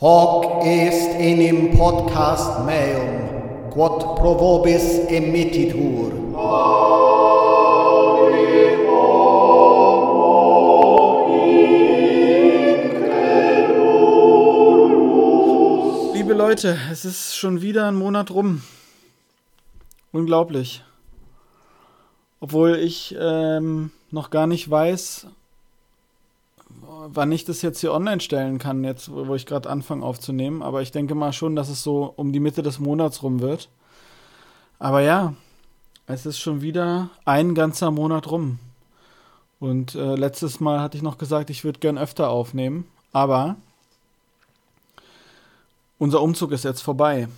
Hoc est enim podcast meum, quod pro vobis emittitur. Liebe Leute, es ist schon wieder ein Monat rum. Unglaublich. Obwohl ich ähm, noch gar nicht weiß, wann ich das jetzt hier online stellen kann, jetzt wo ich gerade anfange aufzunehmen. Aber ich denke mal schon, dass es so um die Mitte des Monats rum wird. Aber ja, es ist schon wieder ein ganzer Monat rum. Und äh, letztes Mal hatte ich noch gesagt, ich würde gern öfter aufnehmen. Aber unser Umzug ist jetzt vorbei.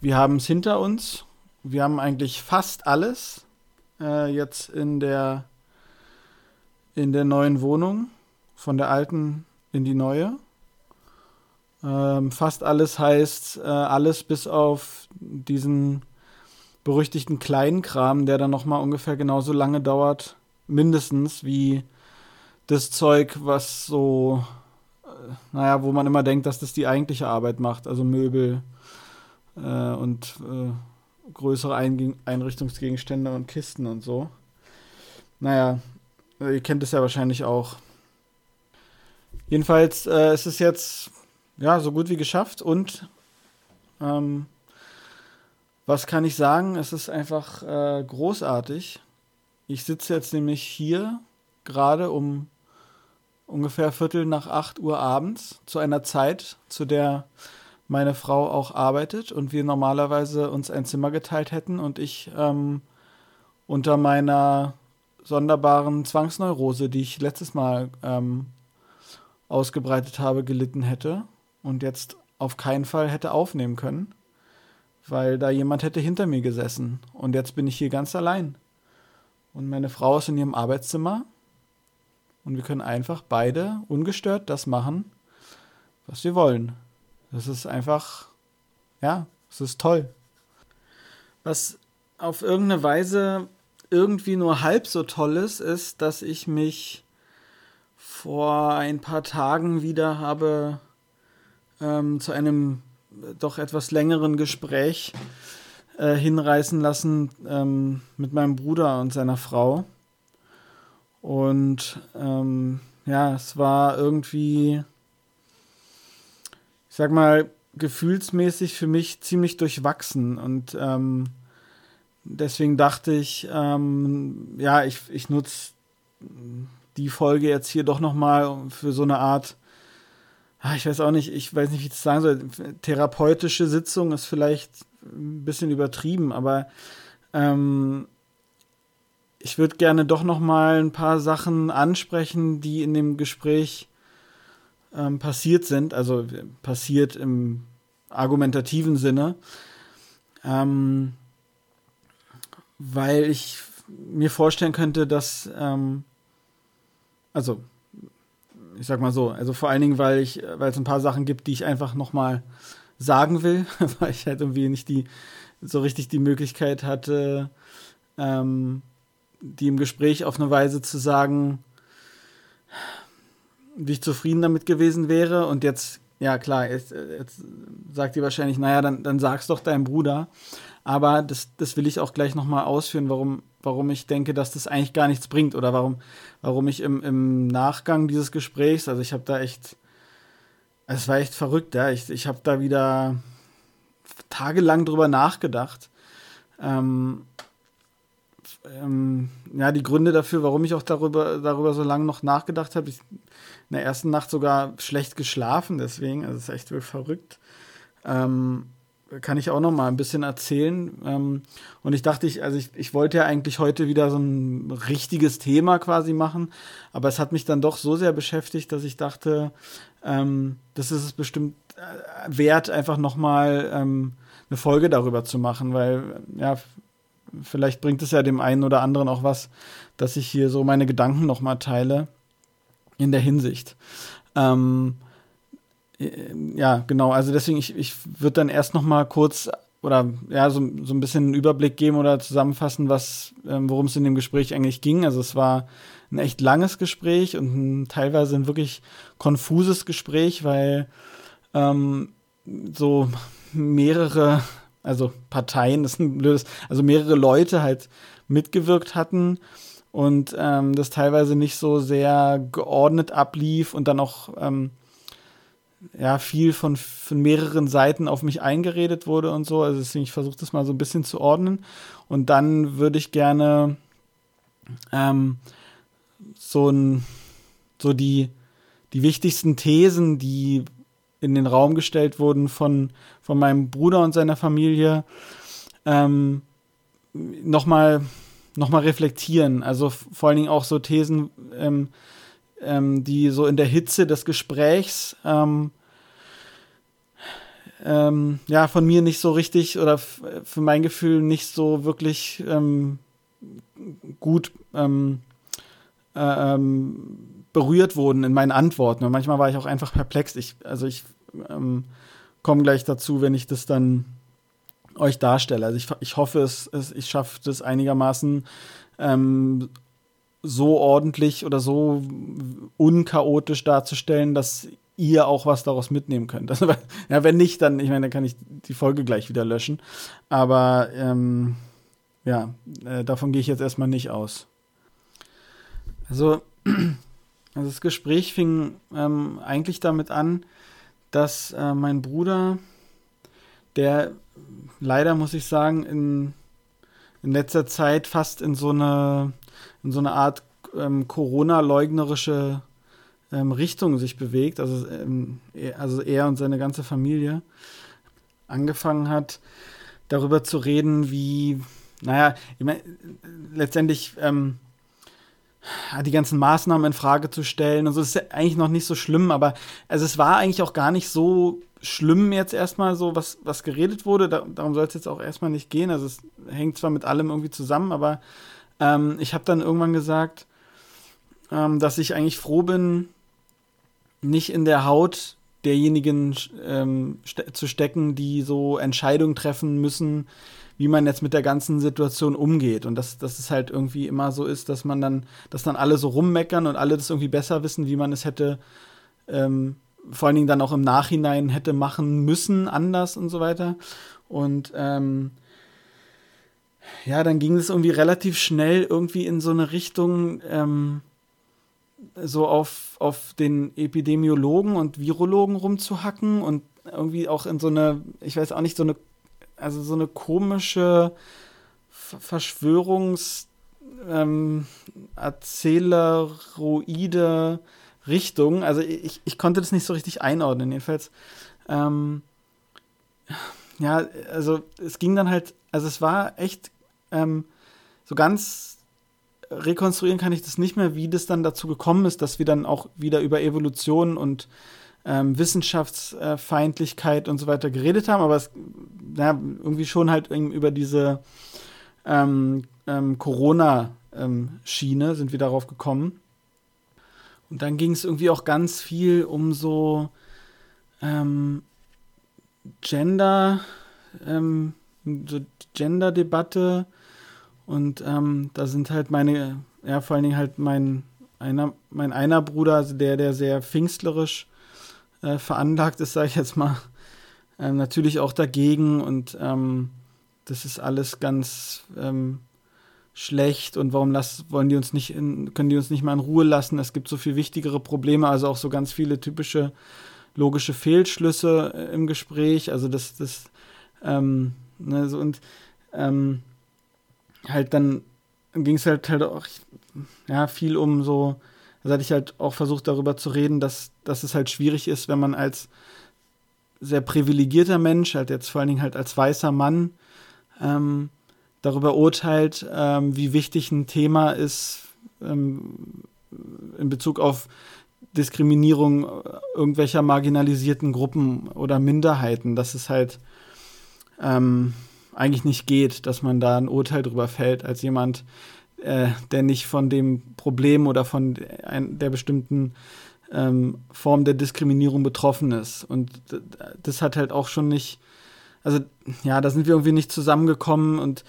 Wir haben es hinter uns. Wir haben eigentlich fast alles äh, jetzt in der in der neuen Wohnung, von der alten in die neue. Ähm, fast alles heißt äh, alles bis auf diesen berüchtigten kleinen Kram, der dann nochmal ungefähr genauso lange dauert, mindestens wie das Zeug, was so, äh, naja, wo man immer denkt, dass das die eigentliche Arbeit macht, also Möbel äh, und äh, größere Ein Einrichtungsgegenstände und Kisten und so. Naja, Ihr kennt es ja wahrscheinlich auch. Jedenfalls äh, ist es jetzt ja so gut wie geschafft und ähm, was kann ich sagen? Es ist einfach äh, großartig. Ich sitze jetzt nämlich hier gerade um ungefähr Viertel nach 8 Uhr abends zu einer Zeit, zu der meine Frau auch arbeitet und wir normalerweise uns ein Zimmer geteilt hätten und ich ähm, unter meiner sonderbaren Zwangsneurose, die ich letztes Mal ähm, ausgebreitet habe, gelitten hätte und jetzt auf keinen Fall hätte aufnehmen können, weil da jemand hätte hinter mir gesessen. Und jetzt bin ich hier ganz allein. Und meine Frau ist in ihrem Arbeitszimmer und wir können einfach beide ungestört das machen, was wir wollen. Das ist einfach, ja, es ist toll. Was auf irgendeine Weise irgendwie nur halb so toll ist, ist, dass ich mich vor ein paar Tagen wieder habe ähm, zu einem doch etwas längeren Gespräch äh, hinreißen lassen ähm, mit meinem Bruder und seiner Frau. Und ähm, ja, es war irgendwie, ich sag mal, gefühlsmäßig für mich ziemlich durchwachsen und ähm, deswegen dachte ich, ähm, ja, ich, ich nutze die Folge jetzt hier doch nochmal für so eine Art, ah, ich weiß auch nicht, ich weiß nicht, wie ich das sagen soll, therapeutische Sitzung ist vielleicht ein bisschen übertrieben, aber ähm, ich würde gerne doch nochmal ein paar Sachen ansprechen, die in dem Gespräch ähm, passiert sind, also passiert im argumentativen Sinne. Ähm, weil ich mir vorstellen könnte, dass, ähm, also, ich sag mal so, also vor allen Dingen, weil ich, weil es ein paar Sachen gibt, die ich einfach nochmal sagen will, weil ich halt irgendwie nicht die, so richtig die Möglichkeit hatte, ähm, die im Gespräch auf eine Weise zu sagen, wie ich zufrieden damit gewesen wäre. Und jetzt, ja klar, jetzt, jetzt sagt ihr wahrscheinlich, naja, dann, dann sag's doch deinem Bruder. Aber das, das will ich auch gleich nochmal ausführen, warum, warum ich denke, dass das eigentlich gar nichts bringt oder warum, warum ich im, im Nachgang dieses Gesprächs, also ich habe da echt, es war echt verrückt, ja. Ich, ich habe da wieder tagelang drüber nachgedacht. Ähm, ähm, ja, die Gründe dafür, warum ich auch darüber, darüber so lange noch nachgedacht habe. Ich in der ersten Nacht sogar schlecht geschlafen, deswegen, also es ist echt wirklich verrückt. Ähm, kann ich auch noch mal ein bisschen erzählen. Ähm, und ich dachte, ich, also ich, ich wollte ja eigentlich heute wieder so ein richtiges Thema quasi machen, aber es hat mich dann doch so sehr beschäftigt, dass ich dachte, ähm, das ist es bestimmt äh, wert, einfach noch mal ähm, eine Folge darüber zu machen, weil ja, vielleicht bringt es ja dem einen oder anderen auch was, dass ich hier so meine Gedanken noch mal teile in der Hinsicht. Ähm, ja, genau. Also deswegen, ich, ich würde dann erst noch mal kurz oder ja, so, so ein bisschen einen Überblick geben oder zusammenfassen, was, ähm, worum es in dem Gespräch eigentlich ging. Also es war ein echt langes Gespräch und ein, teilweise ein wirklich konfuses Gespräch, weil ähm, so mehrere, also Parteien, das ist ein blödes, also mehrere Leute halt mitgewirkt hatten und ähm, das teilweise nicht so sehr geordnet ablief und dann auch ähm, ja viel von, von mehreren Seiten auf mich eingeredet wurde und so. Also deswegen, ich versuche das mal so ein bisschen zu ordnen. Und dann würde ich gerne ähm, so ein, so die, die wichtigsten Thesen, die in den Raum gestellt wurden von, von meinem Bruder und seiner Familie, ähm, nochmal noch mal reflektieren. Also vor allen Dingen auch so Thesen, ähm, ähm, die so in der Hitze des Gesprächs ähm, ähm, ja von mir nicht so richtig oder für mein Gefühl nicht so wirklich ähm, gut äh, berührt wurden in meinen Antworten. Und manchmal war ich auch einfach perplex. Ich, also ich komme gleich dazu, wenn ich das dann euch darstelle. Also ich, ich hoffe, es, es ich schaffe das einigermaßen ähm, so ordentlich oder so unchaotisch darzustellen, dass ihr auch was daraus mitnehmen könnt. Also, ja, wenn nicht, dann, ich meine, dann kann ich die Folge gleich wieder löschen. Aber ähm, ja, äh, davon gehe ich jetzt erstmal nicht aus. Also, also das Gespräch fing ähm, eigentlich damit an, dass äh, mein Bruder, der leider muss ich sagen, in, in letzter Zeit fast in so eine, in so eine Art ähm, Corona-leugnerische ähm, Richtung sich bewegt, also, ähm, er, also er und seine ganze Familie, angefangen hat, darüber zu reden, wie, naja, ich mein, letztendlich ähm, die ganzen Maßnahmen in Frage zu stellen. Also es ist eigentlich noch nicht so schlimm, aber also es war eigentlich auch gar nicht so schlimm jetzt erstmal so, was, was geredet wurde. Da, darum soll es jetzt auch erstmal nicht gehen. Also es hängt zwar mit allem irgendwie zusammen, aber ähm, ich habe dann irgendwann gesagt, ähm, dass ich eigentlich froh bin, nicht in der Haut derjenigen ähm, ste zu stecken, die so Entscheidungen treffen müssen, wie man jetzt mit der ganzen Situation umgeht. Und dass, dass es halt irgendwie immer so ist, dass man dann, dass dann alle so rummeckern und alle das irgendwie besser wissen, wie man es hätte, ähm, vor allen Dingen dann auch im Nachhinein hätte machen müssen, anders und so weiter. Und ähm, ja, dann ging es irgendwie relativ schnell irgendwie in so eine Richtung, ähm, so auf, auf den Epidemiologen und Virologen rumzuhacken und irgendwie auch in so eine, ich weiß auch nicht, so eine, also so eine komische Verschwörungs- ähm, Erzähleroide Richtung. Also ich, ich konnte das nicht so richtig einordnen, jedenfalls. Ähm, ja, also es ging dann halt, also es war echt ähm, so ganz rekonstruieren kann ich das nicht mehr, wie das dann dazu gekommen ist, dass wir dann auch wieder über Evolution und ähm, Wissenschaftsfeindlichkeit und so weiter geredet haben, aber es, ja, irgendwie schon halt über diese ähm, ähm, Corona-Schiene ähm, sind wir darauf gekommen. Und dann ging es irgendwie auch ganz viel um so ähm, Gender, ähm, so Gender-Debatte. Und ähm, da sind halt meine, ja, vor allen Dingen halt mein einer, mein einer Bruder, also der, der sehr pfingstlerisch äh, veranlagt ist, sage ich jetzt mal, ähm, natürlich auch dagegen. Und ähm, das ist alles ganz ähm, schlecht und warum lass, wollen die uns nicht in, können die uns nicht mal in Ruhe lassen? Es gibt so viel wichtigere Probleme, also auch so ganz viele typische logische Fehlschlüsse äh, im Gespräch. Also das, das, ähm, ne, so und ähm, halt dann ging es halt halt auch ja, viel um so, also hatte ich halt auch versucht darüber zu reden, dass, dass es halt schwierig ist, wenn man als sehr privilegierter Mensch, halt jetzt vor allen Dingen halt als weißer Mann, ähm, darüber urteilt, ähm, wie wichtig ein Thema ist ähm, in Bezug auf Diskriminierung irgendwelcher marginalisierten Gruppen oder Minderheiten. Das ist halt ähm, eigentlich nicht geht, dass man da ein Urteil drüber fällt, als jemand, äh, der nicht von dem Problem oder von der bestimmten ähm, Form der Diskriminierung betroffen ist. Und das hat halt auch schon nicht, also ja, da sind wir irgendwie nicht zusammengekommen und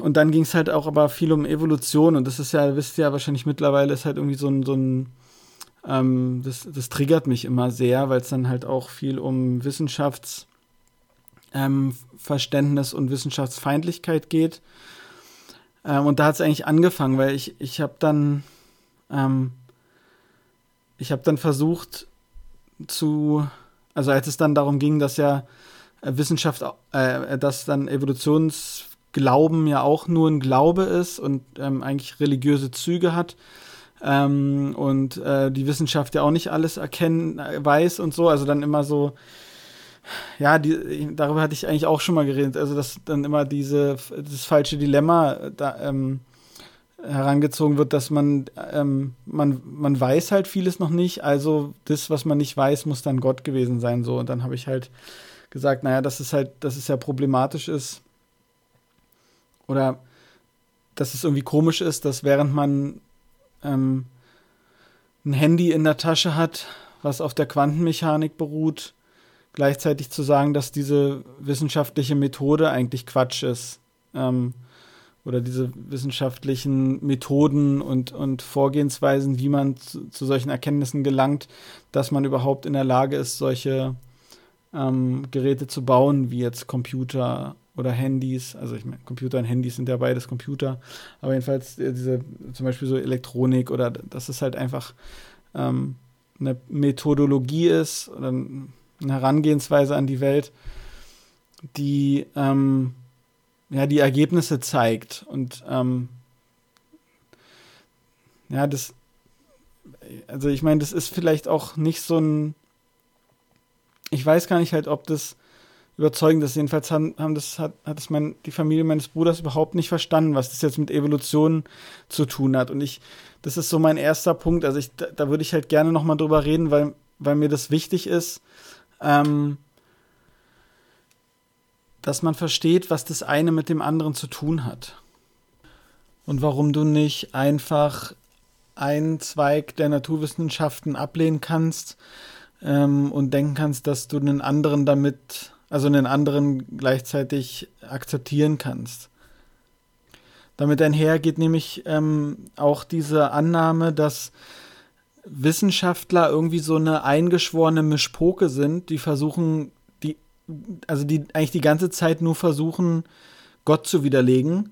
und dann ging es halt auch aber viel um Evolution und das ist ja, wisst ihr ja wahrscheinlich mittlerweile, ist halt irgendwie so ein, so ein ähm, das, das triggert mich immer sehr, weil es dann halt auch viel um Wissenschaftsverständnis ähm, und Wissenschaftsfeindlichkeit geht. Ähm, und da hat es eigentlich angefangen, weil ich, ich habe dann, ähm, ich habe dann versucht zu, also als es dann darum ging, dass ja äh, Wissenschaft, äh, dass dann Evolutionsglauben ja auch nur ein Glaube ist und ähm, eigentlich religiöse Züge hat, ähm, und äh, die Wissenschaft ja auch nicht alles erkennen äh, weiß und so, also dann immer so, ja, die, darüber hatte ich eigentlich auch schon mal geredet, also dass dann immer diese, das falsche Dilemma da, ähm, herangezogen wird, dass man, ähm, man, man weiß halt vieles noch nicht, also das, was man nicht weiß, muss dann Gott gewesen sein, so. Und dann habe ich halt gesagt, naja, dass es halt, dass es ja problematisch ist, oder dass es irgendwie komisch ist, dass während man ähm, ein Handy in der Tasche hat, was auf der Quantenmechanik beruht, gleichzeitig zu sagen, dass diese wissenschaftliche Methode eigentlich Quatsch ist. Ähm, oder diese wissenschaftlichen Methoden und, und Vorgehensweisen, wie man zu, zu, solchen Erkenntnissen gelangt, dass man überhaupt in der Lage ist, solche ähm, Geräte zu bauen, wie jetzt Computer oder Handys, also ich meine, Computer und Handys sind ja beides Computer, aber jedenfalls äh, diese zum Beispiel so Elektronik oder dass es halt einfach ähm, eine Methodologie ist oder eine Herangehensweise an die Welt, die ähm, ja die Ergebnisse zeigt und ähm, ja das also ich meine das ist vielleicht auch nicht so ein ich weiß gar nicht halt ob das überzeugend ist. Jedenfalls haben, haben das, hat, hat es mein, die Familie meines Bruders überhaupt nicht verstanden, was das jetzt mit Evolution zu tun hat. Und ich, das ist so mein erster Punkt. Also ich, da, da würde ich halt gerne nochmal drüber reden, weil, weil mir das wichtig ist, ähm, dass man versteht, was das eine mit dem anderen zu tun hat. Und warum du nicht einfach einen Zweig der Naturwissenschaften ablehnen kannst ähm, und denken kannst, dass du einen anderen damit also einen anderen gleichzeitig akzeptieren kannst. Damit einher geht nämlich ähm, auch diese Annahme, dass Wissenschaftler irgendwie so eine eingeschworene Mischpoke sind, die versuchen, die, also die eigentlich die ganze Zeit nur versuchen, Gott zu widerlegen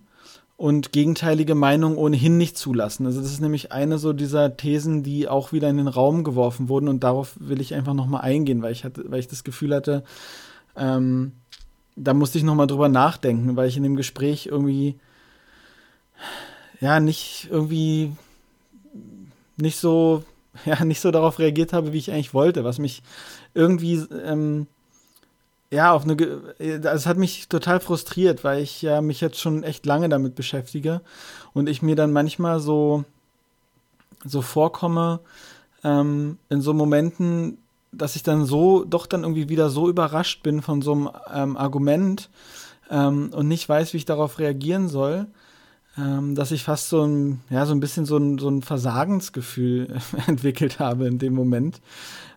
und gegenteilige Meinungen ohnehin nicht zulassen. Also das ist nämlich eine so dieser Thesen, die auch wieder in den Raum geworfen wurden und darauf will ich einfach nochmal eingehen, weil ich hatte, weil ich das Gefühl hatte, ähm, da musste ich nochmal drüber nachdenken, weil ich in dem Gespräch irgendwie, ja, nicht irgendwie, nicht so, ja, nicht so darauf reagiert habe, wie ich eigentlich wollte, was mich irgendwie, ähm, ja, auf eine, es hat mich total frustriert, weil ich ja mich jetzt schon echt lange damit beschäftige und ich mir dann manchmal so, so vorkomme, ähm, in so Momenten, dass ich dann so, doch dann irgendwie wieder so überrascht bin von so einem ähm, Argument ähm, und nicht weiß, wie ich darauf reagieren soll, ähm, dass ich fast so ein, ja, so ein bisschen so ein, so ein Versagensgefühl entwickelt habe in dem Moment.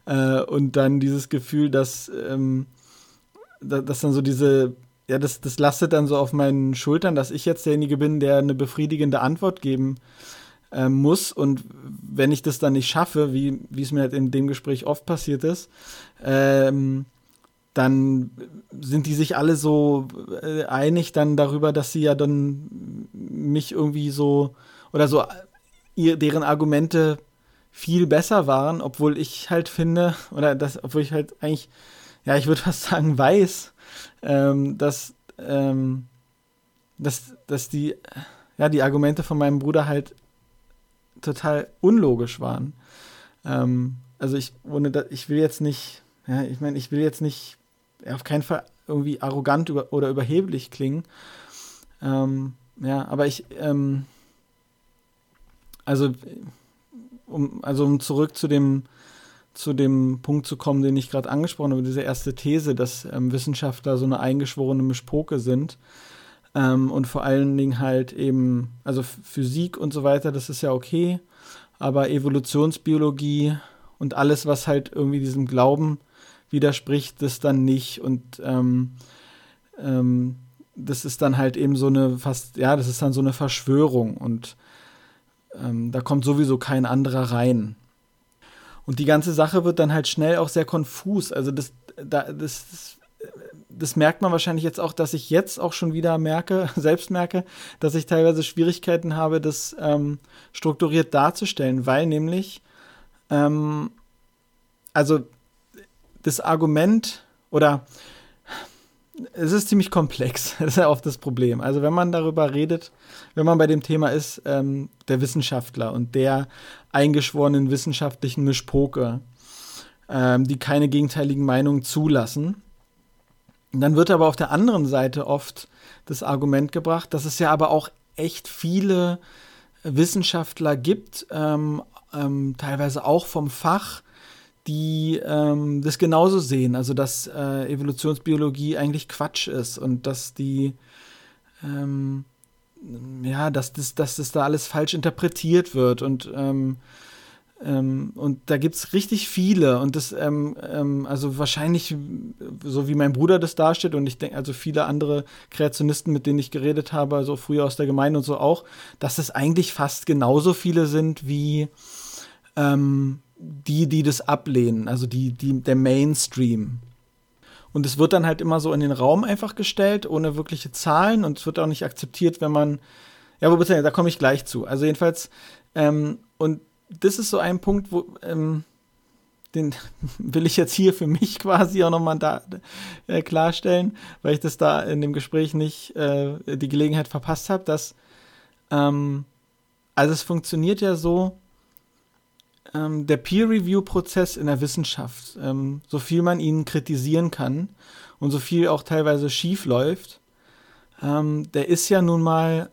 Äh, und dann dieses Gefühl, dass, ähm, dass dann so diese, ja, das, das lastet dann so auf meinen Schultern, dass ich jetzt derjenige bin, der eine befriedigende Antwort geben äh, muss. Und wenn ich das dann nicht schaffe, wie, es mir halt in dem Gespräch oft passiert ist, ähm, dann sind die sich alle so äh, einig dann darüber, dass sie ja dann mich irgendwie so oder so ihr, deren Argumente viel besser waren, obwohl ich halt finde, oder das, obwohl ich halt eigentlich, ja, ich würde fast sagen, weiß, ähm, dass, ähm, dass, dass die, ja, die Argumente von meinem Bruder halt total unlogisch waren. Ähm, also ich, ohne da, ich will jetzt nicht, ja, ich meine, ich will jetzt nicht ja, auf keinen Fall irgendwie arrogant über, oder überheblich klingen. Ähm, ja, aber ich, ähm, also, um, also um zurück zu dem, zu dem Punkt zu kommen, den ich gerade angesprochen habe, diese erste These, dass ähm, Wissenschaftler so eine eingeschworene Mischpoke sind. Ähm, und vor allen Dingen halt eben, also Physik und so weiter, das ist ja okay, aber Evolutionsbiologie und alles, was halt irgendwie diesem Glauben widerspricht, das dann nicht. Und ähm, ähm, das ist dann halt eben so eine fast, ja, das ist dann so eine Verschwörung und ähm, da kommt sowieso kein anderer rein. Und die ganze Sache wird dann halt schnell auch sehr konfus. Also das, da, das, das merkt man wahrscheinlich jetzt auch, dass ich jetzt auch schon wieder merke, selbst merke, dass ich teilweise Schwierigkeiten habe, das ähm, strukturiert darzustellen, weil nämlich, ähm, also das Argument oder es ist ziemlich komplex. Das ist ja oft das Problem. Also wenn man darüber redet, wenn man bei dem Thema ist, ähm, der Wissenschaftler und der eingeschworenen wissenschaftlichen Mischpoke, ähm, die keine gegenteiligen Meinungen zulassen, dann wird aber auf der anderen Seite oft das Argument gebracht, dass es ja aber auch echt viele Wissenschaftler gibt, ähm, ähm teilweise auch vom Fach, die ähm, das genauso sehen, also dass äh, Evolutionsbiologie eigentlich Quatsch ist und dass die ähm, ja, dass das, dass das da alles falsch interpretiert wird und ähm, ähm, und da gibt es richtig viele und das, ähm, ähm, also wahrscheinlich, so wie mein Bruder das darstellt und ich denke, also viele andere Kreationisten, mit denen ich geredet habe, also früher aus der Gemeinde und so auch, dass es eigentlich fast genauso viele sind wie ähm, die, die das ablehnen, also die, die, der Mainstream. Und es wird dann halt immer so in den Raum einfach gestellt, ohne wirkliche Zahlen und es wird auch nicht akzeptiert, wenn man, ja, wo bitte, da komme ich gleich zu. Also jedenfalls, ähm, und das ist so ein Punkt, wo, ähm, den will ich jetzt hier für mich quasi auch nochmal da äh, klarstellen, weil ich das da in dem Gespräch nicht äh, die Gelegenheit verpasst habe, dass ähm, also es funktioniert ja so, ähm, der Peer-Review-Prozess in der Wissenschaft, ähm, so viel man ihn kritisieren kann und so viel auch teilweise schief läuft, ähm, der ist ja nun mal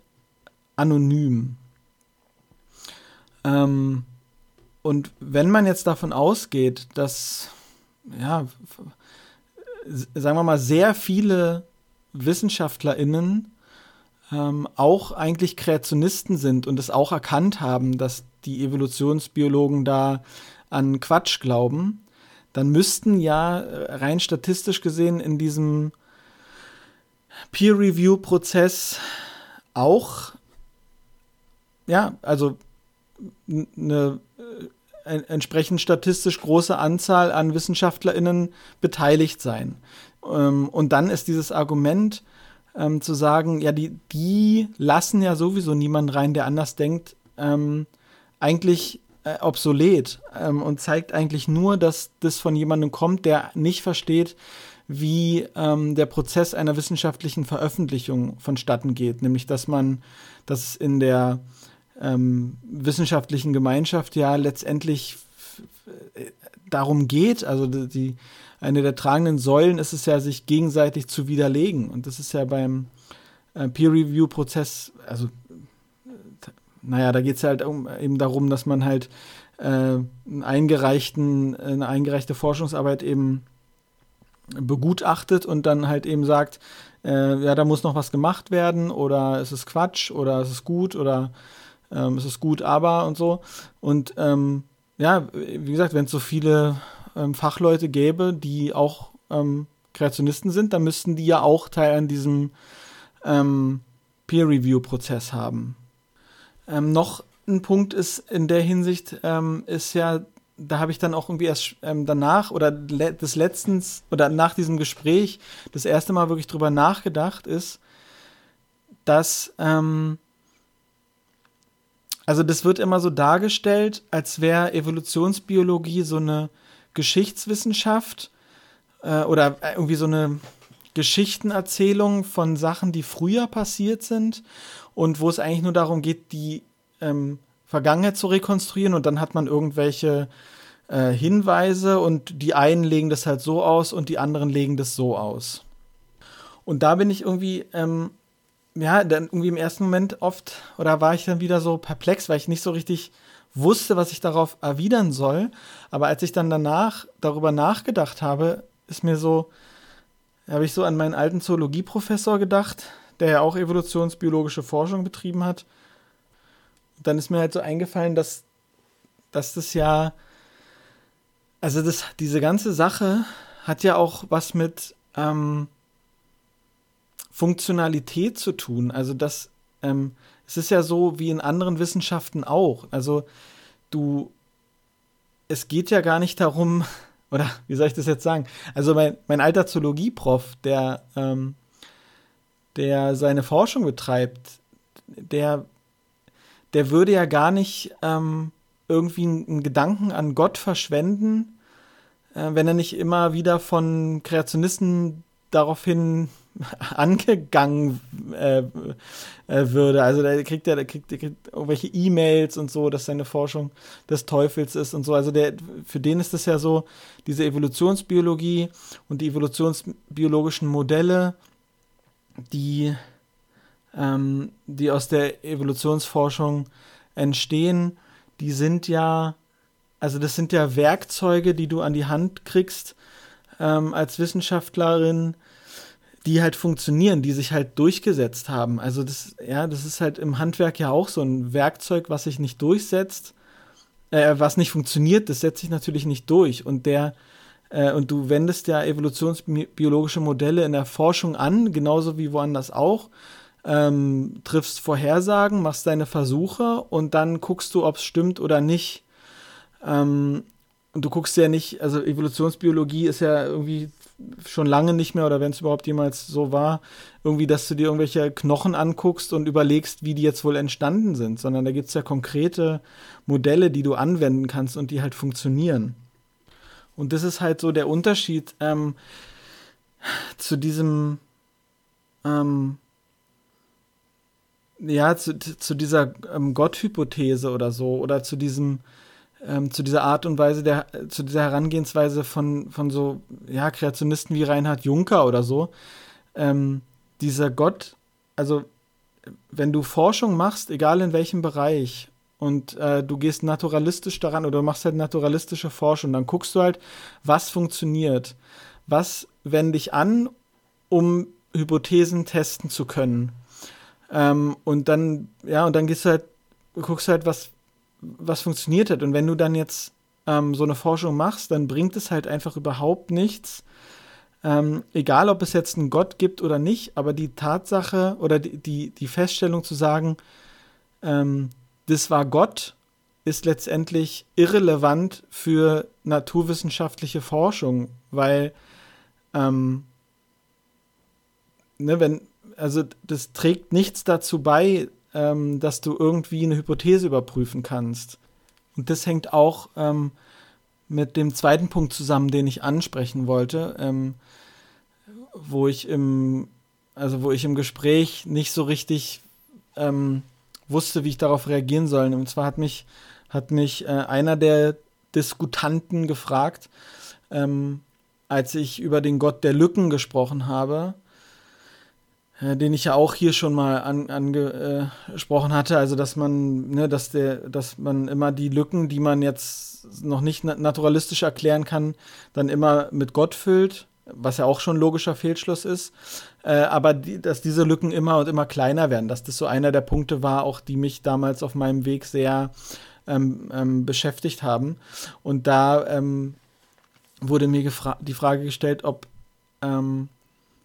anonym. Ähm, und wenn man jetzt davon ausgeht, dass, ja, sagen wir mal, sehr viele WissenschaftlerInnen ähm, auch eigentlich Kreationisten sind und es auch erkannt haben, dass die Evolutionsbiologen da an Quatsch glauben, dann müssten ja äh, rein statistisch gesehen in diesem Peer-Review-Prozess auch, ja, also eine äh, entsprechend statistisch große Anzahl an WissenschaftlerInnen beteiligt sein. Ähm, und dann ist dieses Argument ähm, zu sagen, ja, die, die lassen ja sowieso niemanden rein, der anders denkt, ähm, eigentlich äh, obsolet ähm, und zeigt eigentlich nur, dass das von jemandem kommt, der nicht versteht, wie ähm, der Prozess einer wissenschaftlichen Veröffentlichung vonstatten geht, nämlich dass man, dass in der ähm, wissenschaftlichen Gemeinschaft ja letztendlich darum geht, also die, eine der tragenden Säulen ist es ja, sich gegenseitig zu widerlegen. Und das ist ja beim äh, Peer-Review-Prozess, also naja, da geht es halt um, eben darum, dass man halt äh, einen eingereichten, eine eingereichte Forschungsarbeit eben begutachtet und dann halt eben sagt, äh, ja, da muss noch was gemacht werden oder es ist Quatsch oder es ist gut oder ähm, es ist gut, aber und so. Und ähm, ja, wie gesagt, wenn es so viele ähm, Fachleute gäbe, die auch ähm, Kreationisten sind, dann müssten die ja auch Teil an diesem ähm, Peer-Review-Prozess haben. Ähm, noch ein Punkt ist in der Hinsicht, ist ja, da habe ich dann auch irgendwie erst danach oder le des letztens oder nach diesem Gespräch das erste Mal wirklich drüber nachgedacht, ist, dass ähm, also das wird immer so dargestellt, als wäre Evolutionsbiologie so eine Geschichtswissenschaft äh, oder irgendwie so eine Geschichtenerzählung von Sachen, die früher passiert sind und wo es eigentlich nur darum geht, die ähm, Vergangenheit zu rekonstruieren und dann hat man irgendwelche äh, Hinweise und die einen legen das halt so aus und die anderen legen das so aus. Und da bin ich irgendwie ähm, ja, dann irgendwie im ersten Moment oft, oder war ich dann wieder so perplex, weil ich nicht so richtig wusste, was ich darauf erwidern soll. Aber als ich dann danach darüber nachgedacht habe, ist mir so, habe ich so an meinen alten Zoologieprofessor gedacht, der ja auch evolutionsbiologische Forschung betrieben hat. Und dann ist mir halt so eingefallen, dass, dass das ja, also das, diese ganze Sache hat ja auch was mit ähm, Funktionalität zu tun. Also das, ähm, es ist ja so wie in anderen Wissenschaften auch. Also du, es geht ja gar nicht darum, oder wie soll ich das jetzt sagen? Also mein, mein alter Zoologie-Prof, der, ähm, der seine Forschung betreibt, der, der würde ja gar nicht ähm, irgendwie einen Gedanken an Gott verschwenden, äh, wenn er nicht immer wieder von Kreationisten daraufhin angegangen äh, äh, würde. Also da kriegt er, der kriegt, der kriegt irgendwelche E-Mails und so, dass seine Forschung des Teufels ist und so. Also der, für den ist es ja so, diese Evolutionsbiologie und die evolutionsbiologischen Modelle, die, ähm, die aus der Evolutionsforschung entstehen, die sind ja, also das sind ja Werkzeuge, die du an die Hand kriegst ähm, als Wissenschaftlerin, die halt funktionieren, die sich halt durchgesetzt haben. Also das, ja, das ist halt im Handwerk ja auch so ein Werkzeug, was sich nicht durchsetzt, äh, was nicht funktioniert, das setzt sich natürlich nicht durch. Und der, äh, und du wendest ja evolutionsbiologische Modelle in der Forschung an, genauso wie woanders auch. Ähm, triffst Vorhersagen, machst deine Versuche und dann guckst du, ob es stimmt oder nicht. Ähm, und du guckst ja nicht, also Evolutionsbiologie ist ja irgendwie schon lange nicht mehr oder wenn es überhaupt jemals so war, irgendwie, dass du dir irgendwelche Knochen anguckst und überlegst, wie die jetzt wohl entstanden sind, sondern da gibt es ja konkrete Modelle, die du anwenden kannst und die halt funktionieren. Und das ist halt so der Unterschied ähm, zu diesem, ähm, ja, zu, zu dieser ähm, Gott-Hypothese oder so, oder zu diesem, ähm, zu dieser Art und Weise der, zu dieser Herangehensweise von, von so, ja, Kreationisten wie Reinhard Juncker oder so. Ähm, dieser Gott, also wenn du Forschung machst, egal in welchem Bereich, und äh, du gehst naturalistisch daran oder machst halt naturalistische Forschung, dann guckst du halt, was funktioniert. Was wende ich an, um Hypothesen testen zu können. Ähm, und dann, ja, und dann gehst du halt, guckst halt, was, was funktioniert hat. Und wenn du dann jetzt ähm, so eine Forschung machst, dann bringt es halt einfach überhaupt nichts. Ähm, egal, ob es jetzt einen Gott gibt oder nicht, aber die Tatsache oder die, die, die Feststellung zu sagen, ähm, das war Gott, ist letztendlich irrelevant für naturwissenschaftliche Forschung, weil ähm, ne, wenn, also das trägt nichts dazu bei, ähm, dass du irgendwie eine Hypothese überprüfen kannst. Und das hängt auch ähm, mit dem zweiten Punkt zusammen, den ich ansprechen wollte, ähm, wo ich im, also wo ich im Gespräch nicht so richtig ähm, wusste, wie ich darauf reagieren soll. Und zwar hat mich, hat mich äh, einer der Diskutanten gefragt, ähm, als ich über den Gott der Lücken gesprochen habe, den ich ja auch hier schon mal angesprochen an, äh, hatte, also dass man, ne, dass der, dass man immer die Lücken, die man jetzt noch nicht naturalistisch erklären kann, dann immer mit Gott füllt, was ja auch schon ein logischer Fehlschluss ist, äh, aber die, dass diese Lücken immer und immer kleiner werden, dass das so einer der Punkte war, auch die mich damals auf meinem Weg sehr ähm, ähm, beschäftigt haben. Und da ähm, wurde mir die Frage gestellt, ob ähm,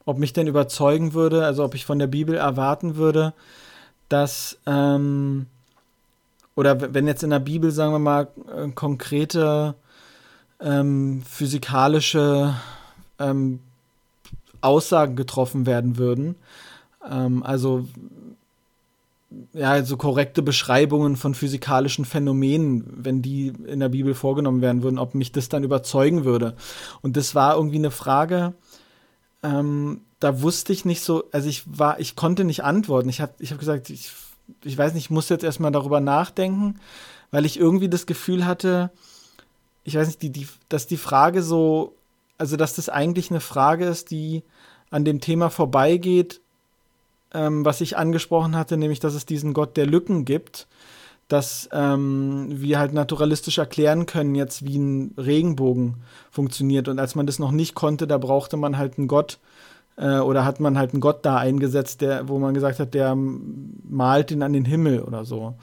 ob mich denn überzeugen würde, also ob ich von der Bibel erwarten würde, dass, ähm, oder wenn jetzt in der Bibel, sagen wir mal, äh, konkrete ähm, physikalische ähm, Aussagen getroffen werden würden, ähm, also ja, also korrekte Beschreibungen von physikalischen Phänomenen, wenn die in der Bibel vorgenommen werden würden, ob mich das dann überzeugen würde. Und das war irgendwie eine Frage, ähm, da wusste ich nicht so, also ich war, ich konnte nicht antworten. Ich habe ich hab gesagt, ich, ich weiß nicht, ich muss jetzt erstmal darüber nachdenken, weil ich irgendwie das Gefühl hatte, ich weiß nicht, die, die, dass die Frage so, also dass das eigentlich eine Frage ist, die an dem Thema vorbeigeht, ähm, was ich angesprochen hatte, nämlich dass es diesen Gott der Lücken gibt dass ähm, wir halt naturalistisch erklären können jetzt, wie ein Regenbogen funktioniert. Und als man das noch nicht konnte, da brauchte man halt einen Gott äh, oder hat man halt einen Gott da eingesetzt, der, wo man gesagt hat, der malt ihn an den Himmel oder so.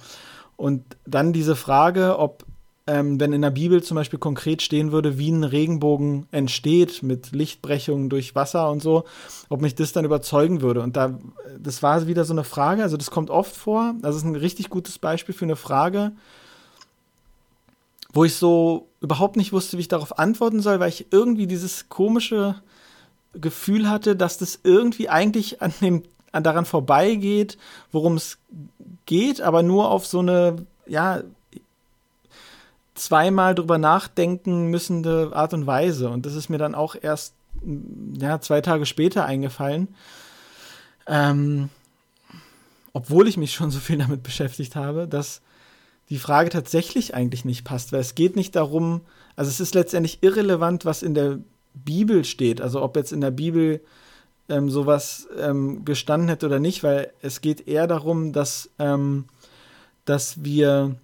Und dann diese Frage, ob ähm, wenn in der Bibel zum Beispiel konkret stehen würde, wie ein Regenbogen entsteht mit Lichtbrechungen durch Wasser und so, ob mich das dann überzeugen würde. Und da, das war wieder so eine Frage, also das kommt oft vor, das ist ein richtig gutes Beispiel für eine Frage, wo ich so überhaupt nicht wusste, wie ich darauf antworten soll, weil ich irgendwie dieses komische Gefühl hatte, dass das irgendwie eigentlich an dem an daran vorbeigeht, worum es geht, aber nur auf so eine ja zweimal drüber nachdenken müssende Art und Weise. Und das ist mir dann auch erst ja, zwei Tage später eingefallen. Ähm, obwohl ich mich schon so viel damit beschäftigt habe, dass die Frage tatsächlich eigentlich nicht passt, weil es geht nicht darum, also es ist letztendlich irrelevant, was in der Bibel steht, also ob jetzt in der Bibel ähm, sowas ähm, gestanden hätte oder nicht, weil es geht eher darum, dass, ähm, dass wir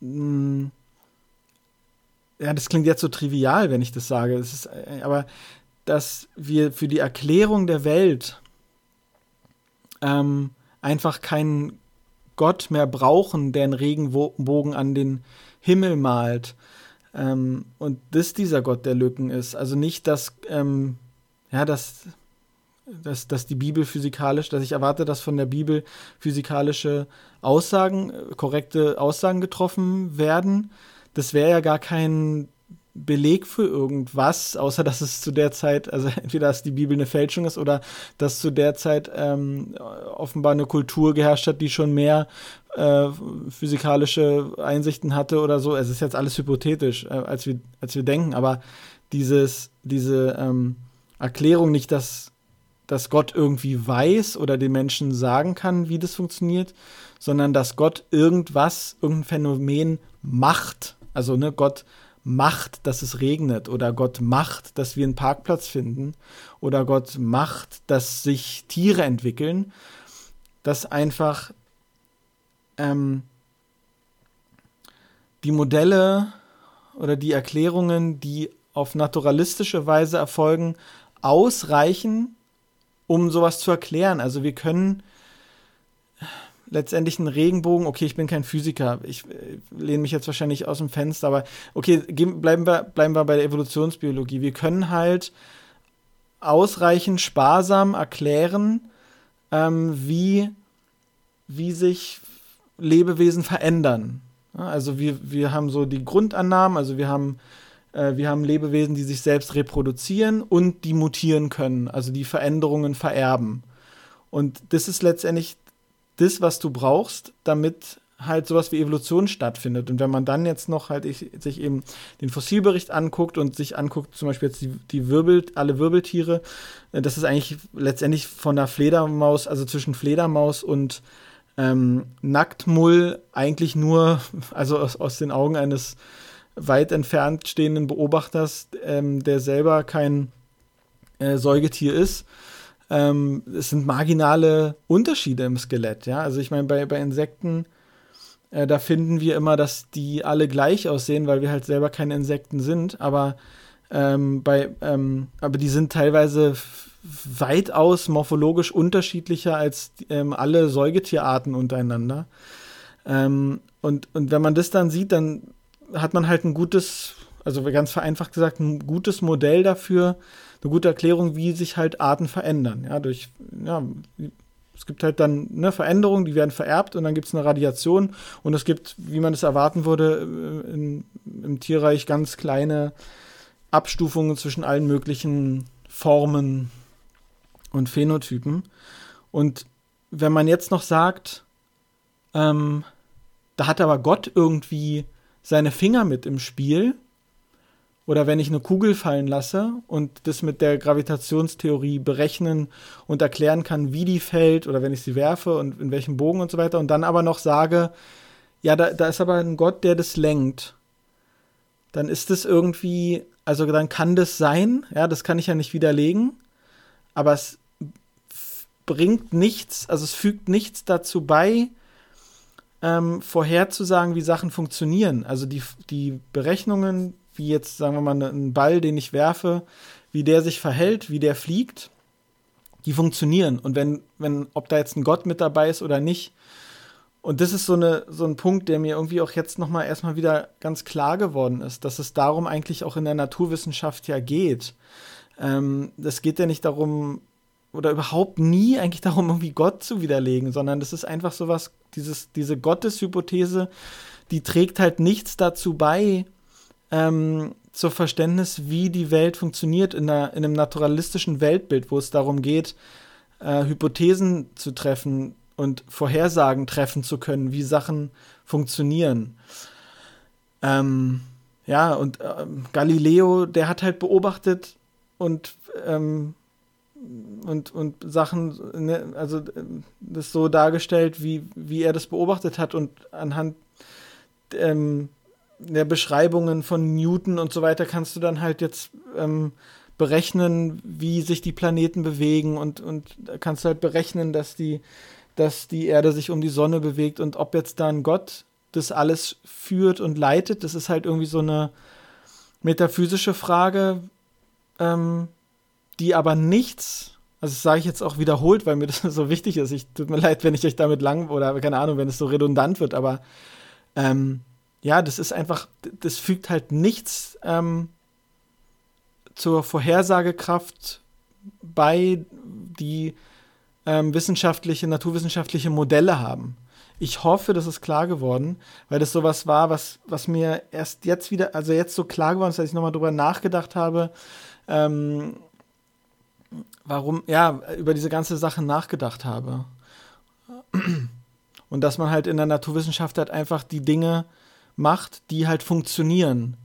hm, ja, das klingt jetzt so trivial, wenn ich das sage. Das ist, äh, aber dass wir für die Erklärung der Welt ähm, einfach keinen Gott mehr brauchen, der einen Regenbogen an den Himmel malt. Ähm, und das dieser Gott der Lücken ist. Also nicht, dass, ähm, ja, dass, dass, dass die Bibel physikalisch, dass ich erwarte, dass von der Bibel physikalische Aussagen, äh, korrekte Aussagen getroffen werden. Das wäre ja gar kein Beleg für irgendwas, außer dass es zu der Zeit, also entweder dass die Bibel eine Fälschung ist oder dass zu der Zeit ähm, offenbar eine Kultur geherrscht hat, die schon mehr äh, physikalische Einsichten hatte oder so. Es ist jetzt alles hypothetisch, äh, als, wir, als wir denken, aber dieses, diese ähm, Erklärung nicht, dass, dass Gott irgendwie weiß oder den Menschen sagen kann, wie das funktioniert, sondern dass Gott irgendwas, irgendein Phänomen macht. Also ne, Gott macht, dass es regnet oder Gott macht, dass wir einen Parkplatz finden oder Gott macht, dass sich Tiere entwickeln, dass einfach ähm, die Modelle oder die Erklärungen, die auf naturalistische Weise erfolgen, ausreichen, um sowas zu erklären. Also wir können letztendlich ein Regenbogen, okay, ich bin kein Physiker, ich äh, lehne mich jetzt wahrscheinlich aus dem Fenster, aber okay, bleiben wir, bleiben wir bei der Evolutionsbiologie. Wir können halt ausreichend sparsam erklären, ähm, wie, wie sich Lebewesen verändern. Also wir, wir haben so die Grundannahmen, also wir haben, äh, wir haben Lebewesen, die sich selbst reproduzieren und die mutieren können, also die Veränderungen vererben. Und das ist letztendlich das, was du brauchst, damit halt sowas wie Evolution stattfindet. Und wenn man dann jetzt noch halt ich, sich eben den Fossilbericht anguckt und sich anguckt, zum Beispiel jetzt die, die Wirbel, alle Wirbeltiere, äh, das ist eigentlich letztendlich von der Fledermaus, also zwischen Fledermaus und ähm, Nacktmull eigentlich nur, also aus, aus den Augen eines weit entfernt stehenden Beobachters, ähm, der selber kein äh, Säugetier ist, ähm, es sind marginale Unterschiede im Skelett, ja. Also ich meine, bei, bei Insekten, äh, da finden wir immer, dass die alle gleich aussehen, weil wir halt selber keine Insekten sind, aber ähm, bei, ähm, aber die sind teilweise weitaus morphologisch unterschiedlicher als ähm, alle Säugetierarten untereinander. Ähm, und, und wenn man das dann sieht, dann hat man halt ein gutes, also ganz vereinfacht gesagt, ein gutes Modell dafür, eine gute Erklärung, wie sich halt Arten verändern. Ja, durch, ja, es gibt halt dann ne, Veränderungen, die werden vererbt und dann gibt es eine Radiation und es gibt, wie man es erwarten würde, äh, in, im Tierreich ganz kleine Abstufungen zwischen allen möglichen Formen und Phänotypen. Und wenn man jetzt noch sagt, ähm, da hat aber Gott irgendwie seine Finger mit im Spiel, oder wenn ich eine Kugel fallen lasse und das mit der Gravitationstheorie berechnen und erklären kann, wie die fällt oder wenn ich sie werfe und in welchem Bogen und so weiter und dann aber noch sage, ja, da, da ist aber ein Gott, der das lenkt, dann ist das irgendwie, also dann kann das sein, ja, das kann ich ja nicht widerlegen, aber es bringt nichts, also es fügt nichts dazu bei, ähm, vorherzusagen, wie Sachen funktionieren. Also die, die Berechnungen, wie jetzt, sagen wir mal, ne, ein Ball, den ich werfe, wie der sich verhält, wie der fliegt, die funktionieren. Und wenn, wenn, ob da jetzt ein Gott mit dabei ist oder nicht, und das ist so, eine, so ein Punkt, der mir irgendwie auch jetzt nochmal erstmal wieder ganz klar geworden ist, dass es darum eigentlich auch in der Naturwissenschaft ja geht. Ähm, das geht ja nicht darum, oder überhaupt nie eigentlich darum, irgendwie Gott zu widerlegen, sondern das ist einfach so was, dieses, diese Gotteshypothese, die trägt halt nichts dazu bei, ähm, zur Verständnis, wie die Welt funktioniert in, einer, in einem naturalistischen Weltbild, wo es darum geht, äh, Hypothesen zu treffen und Vorhersagen treffen zu können, wie Sachen funktionieren. Ähm, ja, und ähm, Galileo, der hat halt beobachtet und ähm, und, und Sachen, ne, also das so dargestellt, wie, wie er das beobachtet hat und anhand ähm, der Beschreibungen von Newton und so weiter kannst du dann halt jetzt ähm, berechnen, wie sich die Planeten bewegen und, und kannst halt berechnen, dass die, dass die Erde sich um die Sonne bewegt und ob jetzt dann Gott das alles führt und leitet, das ist halt irgendwie so eine metaphysische Frage, ähm, die aber nichts, also das sage ich jetzt auch wiederholt, weil mir das so wichtig ist. Ich tut mir leid, wenn ich euch damit lang oder keine Ahnung, wenn es so redundant wird, aber ähm, ja, das ist einfach, das fügt halt nichts ähm, zur Vorhersagekraft bei, die ähm, wissenschaftliche, naturwissenschaftliche Modelle haben. Ich hoffe, das ist klar geworden, weil das sowas war, was, was mir erst jetzt wieder, also jetzt so klar geworden ist, als ich nochmal drüber nachgedacht habe, ähm, warum, ja, über diese ganze Sache nachgedacht habe. Und dass man halt in der Naturwissenschaft halt einfach die Dinge macht, die halt funktionieren.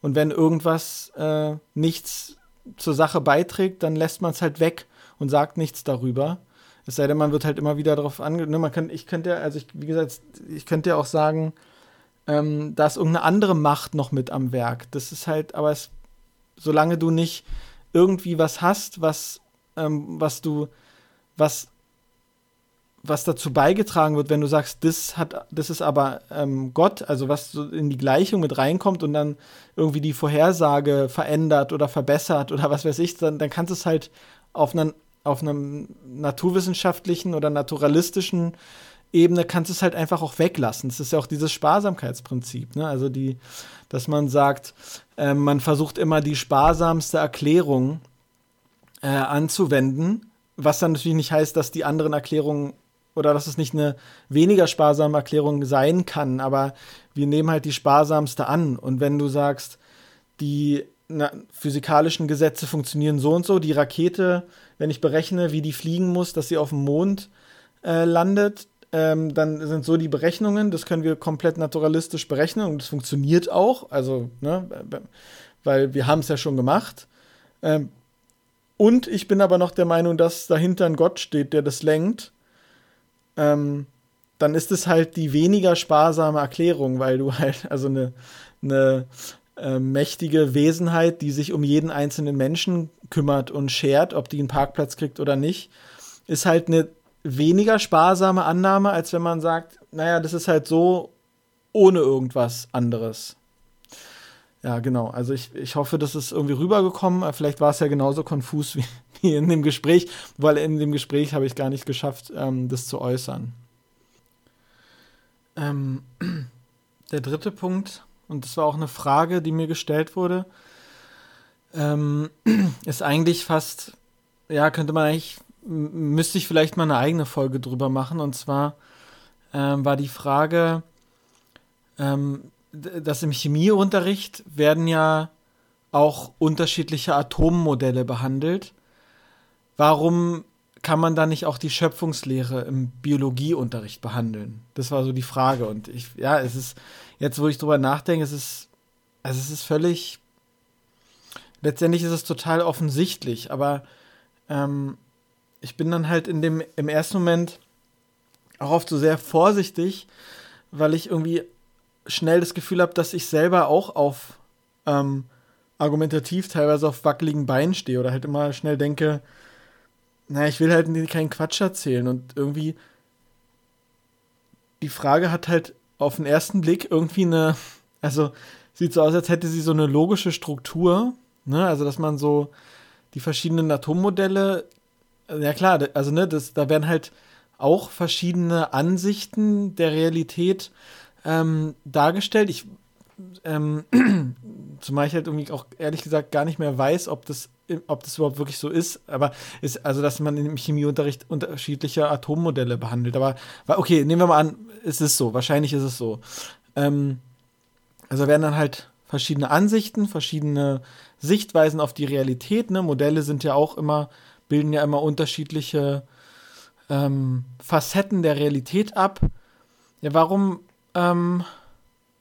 Und wenn irgendwas äh, nichts zur Sache beiträgt, dann lässt man es halt weg und sagt nichts darüber. Es sei denn, man wird halt immer wieder darauf ange... Ne, man kann, ich könnte ja, also ich, wie gesagt, ich könnte ja auch sagen, ähm, da ist irgendeine andere Macht noch mit am Werk. Das ist halt, aber es, solange du nicht irgendwie was hast, was, ähm, was du, was was dazu beigetragen wird, wenn du sagst, das hat, das ist aber ähm, Gott, also was so in die Gleichung mit reinkommt und dann irgendwie die Vorhersage verändert oder verbessert oder was weiß ich, dann, dann kannst du es halt auf einer auf einem naturwissenschaftlichen oder naturalistischen Ebene kannst du es halt einfach auch weglassen. Das ist ja auch dieses Sparsamkeitsprinzip, ne? Also die, dass man sagt, äh, man versucht immer die sparsamste Erklärung äh, anzuwenden, was dann natürlich nicht heißt, dass die anderen Erklärungen oder dass es nicht eine weniger sparsame Erklärung sein kann, aber wir nehmen halt die sparsamste an. Und wenn du sagst, die na, physikalischen Gesetze funktionieren so und so, die Rakete, wenn ich berechne, wie die fliegen muss, dass sie auf dem Mond äh, landet, ähm, dann sind so die Berechnungen, das können wir komplett naturalistisch berechnen und das funktioniert auch, also, ne, weil wir haben es ja schon gemacht. Ähm, und ich bin aber noch der Meinung, dass dahinter ein Gott steht, der das lenkt ähm, dann ist es halt die weniger sparsame Erklärung, weil du halt, also eine, eine äh, mächtige Wesenheit, die sich um jeden einzelnen Menschen kümmert und schert, ob die einen Parkplatz kriegt oder nicht, ist halt eine weniger sparsame Annahme, als wenn man sagt, naja, das ist halt so ohne irgendwas anderes. Ja, genau. Also ich, ich hoffe, das ist irgendwie rübergekommen. Vielleicht war es ja genauso konfus wie, wie in dem Gespräch, weil in dem Gespräch habe ich gar nicht geschafft, ähm, das zu äußern. Ähm, der dritte Punkt, und das war auch eine Frage, die mir gestellt wurde, ähm, ist eigentlich fast, ja, könnte man eigentlich, müsste ich vielleicht mal eine eigene Folge drüber machen. Und zwar ähm, war die Frage, ähm, dass im Chemieunterricht werden ja auch unterschiedliche Atommodelle behandelt warum kann man da nicht auch die Schöpfungslehre im Biologieunterricht behandeln? Das war so die Frage. Und ich, ja, es ist, jetzt wo ich drüber nachdenke, es ist, also es ist völlig, letztendlich ist es total offensichtlich, aber ähm, ich bin dann halt in dem, im ersten Moment auch oft so sehr vorsichtig, weil ich irgendwie schnell das Gefühl habe, dass ich selber auch auf ähm, argumentativ teilweise auf wackeligen Beinen stehe oder halt immer schnell denke, naja, ich will halt keinen Quatsch erzählen und irgendwie die Frage hat halt auf den ersten Blick irgendwie eine, also sieht so aus, als hätte sie so eine logische Struktur, ne? Also dass man so die verschiedenen Atommodelle, ja klar, also ne, das, da werden halt auch verschiedene Ansichten der Realität ähm, dargestellt. Ich, ähm, zumal ich halt irgendwie auch ehrlich gesagt gar nicht mehr weiß, ob das, ob das überhaupt wirklich so ist. Aber ist, also, dass man im Chemieunterricht unterschiedliche Atommodelle behandelt. Aber okay, nehmen wir mal an, es ist so. Wahrscheinlich ist es so. Ähm, also werden dann halt verschiedene Ansichten, verschiedene Sichtweisen auf die Realität. Ne? Modelle sind ja auch immer, bilden ja immer unterschiedliche ähm, Facetten der Realität ab. Ja, warum, ähm,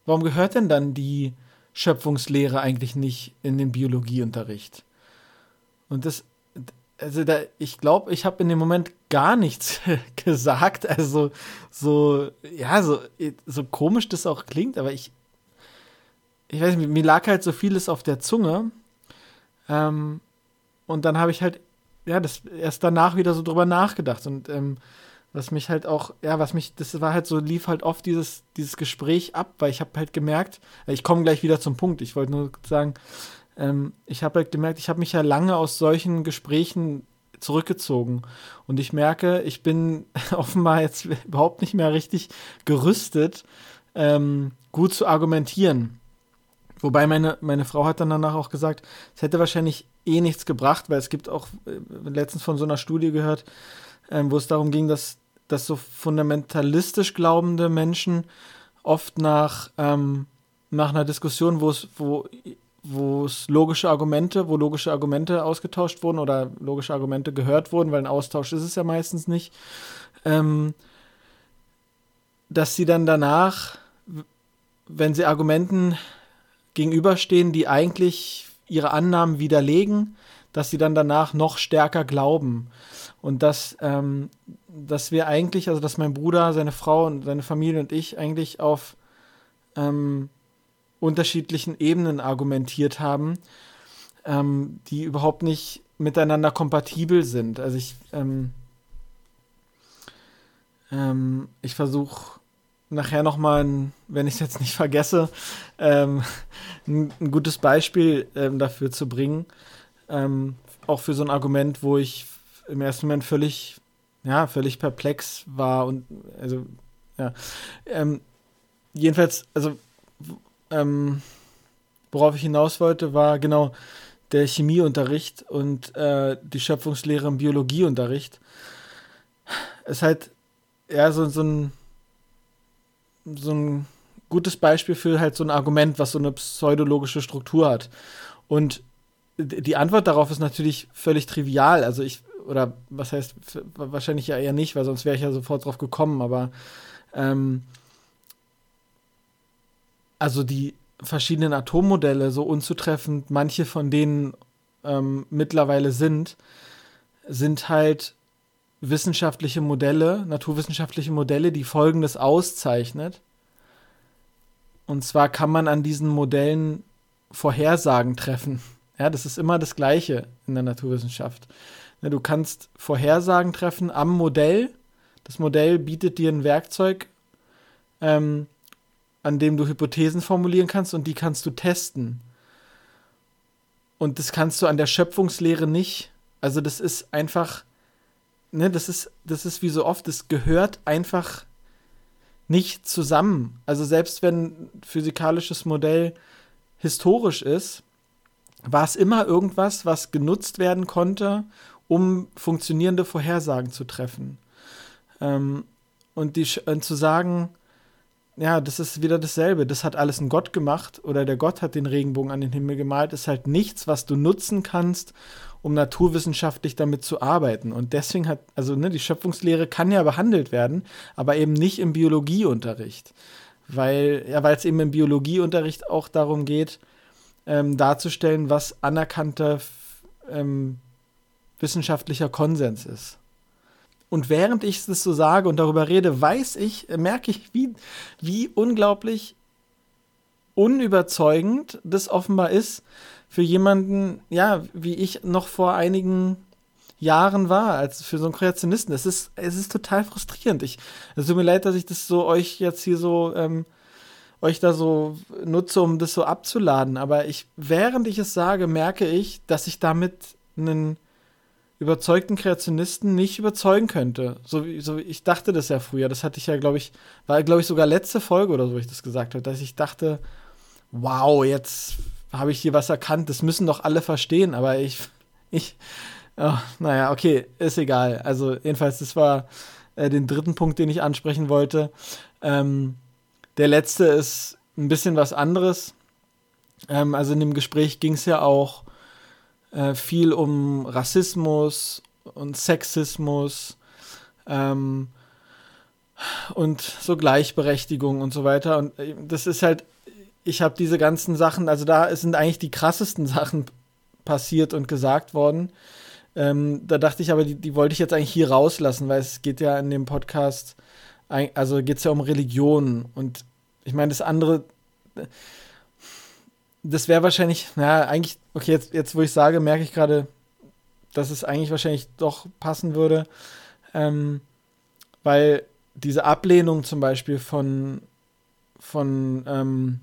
warum gehört denn dann die Schöpfungslehre eigentlich nicht in den Biologieunterricht? Und das, also da, ich glaube, ich habe in dem Moment gar nichts gesagt. Also so, ja, so, so komisch das auch klingt, aber ich, ich weiß nicht, mir lag halt so vieles auf der Zunge. Ähm, und dann habe ich halt ja, das erst danach wieder so drüber nachgedacht und ähm, was mich halt auch, ja, was mich, das war halt so, lief halt oft dieses, dieses Gespräch ab, weil ich habe halt gemerkt, ich komme gleich wieder zum Punkt, ich wollte nur sagen, ähm, ich habe halt gemerkt, ich habe mich ja lange aus solchen Gesprächen zurückgezogen und ich merke, ich bin offenbar jetzt überhaupt nicht mehr richtig gerüstet, ähm, gut zu argumentieren. Wobei meine, meine Frau hat dann danach auch gesagt, es hätte wahrscheinlich eh nichts gebracht, weil es gibt auch äh, letztens von so einer Studie gehört, äh, wo es darum ging, dass, dass so fundamentalistisch glaubende Menschen oft nach, ähm, nach einer Diskussion, wo es, wo, wo es logische Argumente, wo logische Argumente ausgetauscht wurden oder logische Argumente gehört wurden, weil ein Austausch ist es ja meistens nicht, ähm, dass sie dann danach, wenn sie Argumenten gegenüberstehen, die eigentlich ihre Annahmen widerlegen, dass sie dann danach noch stärker glauben. Und dass, ähm, dass wir eigentlich, also dass mein Bruder, seine Frau und seine Familie und ich eigentlich auf ähm, unterschiedlichen Ebenen argumentiert haben, ähm, die überhaupt nicht miteinander kompatibel sind. Also ich, ähm, ähm, ich versuche nachher nochmal, wenn ich es jetzt nicht vergesse, ähm, ein, ein, gutes Beispiel ähm, dafür zu bringen. Ähm, auch für so ein Argument, wo ich im ersten Moment völlig, ja, völlig perplex war und also, ja. Ähm, jedenfalls, also, ähm, worauf ich hinaus wollte, war genau der Chemieunterricht und äh, die Schöpfungslehre im Biologieunterricht. Es ist halt, ja, so, so ein so ein gutes Beispiel für halt so ein Argument, was so eine pseudologische Struktur hat. Und die Antwort darauf ist natürlich völlig trivial. Also ich, oder was heißt, wahrscheinlich ja eher nicht, weil sonst wäre ich ja sofort drauf gekommen, aber ähm, also die verschiedenen Atommodelle, so unzutreffend manche von denen ähm, mittlerweile sind, sind halt wissenschaftliche Modelle, naturwissenschaftliche Modelle, die Folgendes auszeichnet. Und zwar kann man an diesen Modellen Vorhersagen treffen. Ja, das ist immer das Gleiche in der Naturwissenschaft. Ja, du kannst Vorhersagen treffen am Modell. Das Modell bietet dir ein Werkzeug, ähm, an dem du Hypothesen formulieren kannst und die kannst du testen. Und das kannst du an der Schöpfungslehre nicht. Also das ist einfach ne, das ist, das ist wie so oft, es gehört einfach nicht zusammen. Also selbst wenn physikalisches Modell historisch ist, war es immer irgendwas, was genutzt werden konnte, um funktionierende Vorhersagen zu treffen. Ähm, und, die, und zu sagen, ja, das ist wieder dasselbe. Das hat alles ein Gott gemacht oder der Gott hat den Regenbogen an den Himmel gemalt. Ist halt nichts, was du nutzen kannst, um naturwissenschaftlich damit zu arbeiten. Und deswegen hat, also ne, die Schöpfungslehre kann ja behandelt werden, aber eben nicht im Biologieunterricht. Weil, ja, es eben im Biologieunterricht auch darum geht, ähm, darzustellen, was anerkannter ähm, wissenschaftlicher Konsens ist. Und während ich es so sage und darüber rede, weiß ich, merke ich, wie, wie unglaublich unüberzeugend das offenbar ist, für jemanden, ja, wie ich noch vor einigen Jahren war, als für so einen Kreationisten. Es ist, es ist total frustrierend. Ich, es tut mir leid, dass ich das so euch jetzt hier so, ähm, euch da so nutze, um das so abzuladen. Aber ich, während ich es sage, merke ich, dass ich damit einen überzeugten Kreationisten nicht überzeugen könnte. So wie, so wie ich dachte das ja früher. Das hatte ich ja, glaube ich, war, glaube ich, sogar letzte Folge oder so, wo ich das gesagt habe, dass ich dachte, wow, jetzt habe ich hier was erkannt, das müssen doch alle verstehen, aber ich, ich, oh, naja, okay, ist egal. Also, jedenfalls, das war äh, den dritten Punkt, den ich ansprechen wollte. Ähm, der letzte ist ein bisschen was anderes. Ähm, also, in dem Gespräch ging es ja auch äh, viel um Rassismus und Sexismus ähm, und so Gleichberechtigung und so weiter. Und äh, das ist halt, ich habe diese ganzen Sachen, also da sind eigentlich die krassesten Sachen passiert und gesagt worden. Ähm, da dachte ich aber, die, die wollte ich jetzt eigentlich hier rauslassen, weil es geht ja in dem Podcast, also geht es ja um Religion und ich meine, das andere, das wäre wahrscheinlich, na, eigentlich, okay, jetzt, jetzt wo ich sage, merke ich gerade, dass es eigentlich wahrscheinlich doch passen würde, ähm, weil diese Ablehnung zum Beispiel von, von ähm,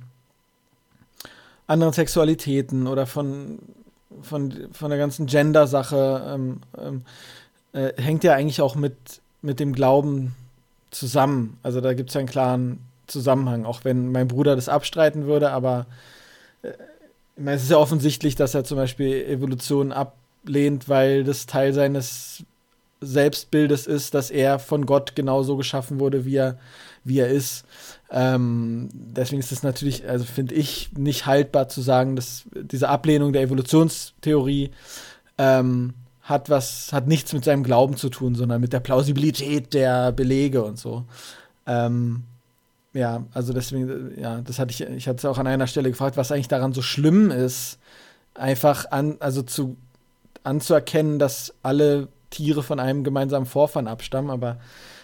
anderen Sexualitäten oder von, von, von der ganzen Gender-Sache ähm, ähm, äh, hängt ja eigentlich auch mit, mit dem Glauben zusammen. Also da gibt es ja einen klaren Zusammenhang, auch wenn mein Bruder das abstreiten würde, aber äh, es ist ja offensichtlich, dass er zum Beispiel Evolution ablehnt, weil das Teil seines Selbstbildes ist, dass er von Gott genauso geschaffen wurde, wie er, wie er ist. Ähm, deswegen ist es natürlich, also finde ich, nicht haltbar zu sagen, dass diese Ablehnung der Evolutionstheorie ähm, hat was, hat nichts mit seinem Glauben zu tun, sondern mit der Plausibilität der Belege und so. Ähm, ja, also deswegen, ja, das hatte ich, ich hatte es auch an einer Stelle gefragt, was eigentlich daran so schlimm ist, einfach an, also zu anzuerkennen, dass alle Tiere von einem gemeinsamen Vorfahren abstammen, aber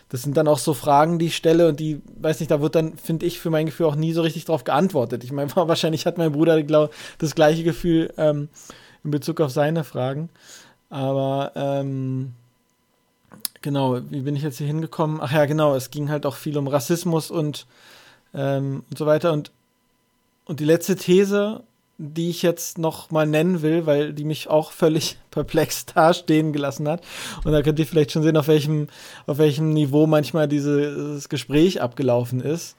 das sind dann auch so Fragen, die ich stelle und die, weiß nicht, da wird dann, finde ich, für mein Gefühl auch nie so richtig drauf geantwortet. Ich meine, wahrscheinlich hat mein Bruder glaub, das gleiche Gefühl ähm, in Bezug auf seine Fragen. Aber ähm, genau, wie bin ich jetzt hier hingekommen? Ach ja, genau, es ging halt auch viel um Rassismus und, ähm, und so weiter. Und, und die letzte These, die ich jetzt noch mal nennen will, weil die mich auch völlig perplex dastehen gelassen hat. Und da könnt ihr vielleicht schon sehen, auf welchem, auf welchem Niveau manchmal dieses Gespräch abgelaufen ist.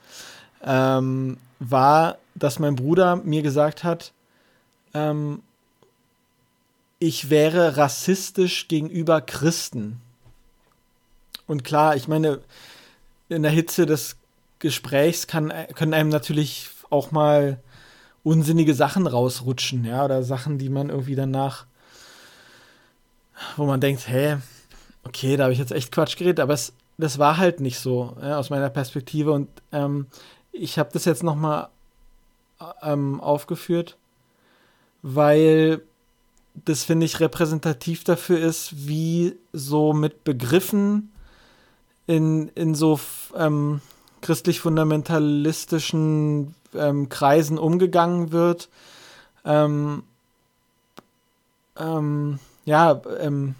Ähm, war, dass mein Bruder mir gesagt hat, ähm, ich wäre rassistisch gegenüber Christen. Und klar, ich meine, in der Hitze des Gesprächs kann, können einem natürlich auch mal unsinnige Sachen rausrutschen, ja, oder Sachen, die man irgendwie danach, wo man denkt, hä, okay, da habe ich jetzt echt Quatsch geredet, aber es, das war halt nicht so, ja, aus meiner Perspektive. Und ähm, ich habe das jetzt nochmal ähm, aufgeführt, weil das, finde ich, repräsentativ dafür ist, wie so mit Begriffen in, in so ähm, christlich-fundamentalistischen ähm, Kreisen umgegangen wird. Ähm, ähm, ja, ähm,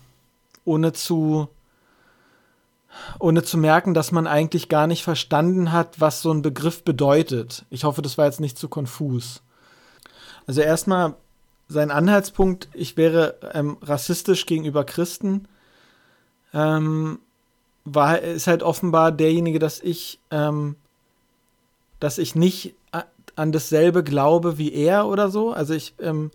ohne zu ohne zu merken, dass man eigentlich gar nicht verstanden hat, was so ein Begriff bedeutet. Ich hoffe, das war jetzt nicht zu konfus. Also erstmal sein Anhaltspunkt, ich wäre ähm, rassistisch gegenüber Christen, ähm, war ist halt offenbar derjenige, dass ich ähm, dass ich nicht an dasselbe glaube wie er oder so. Also ich, ähm,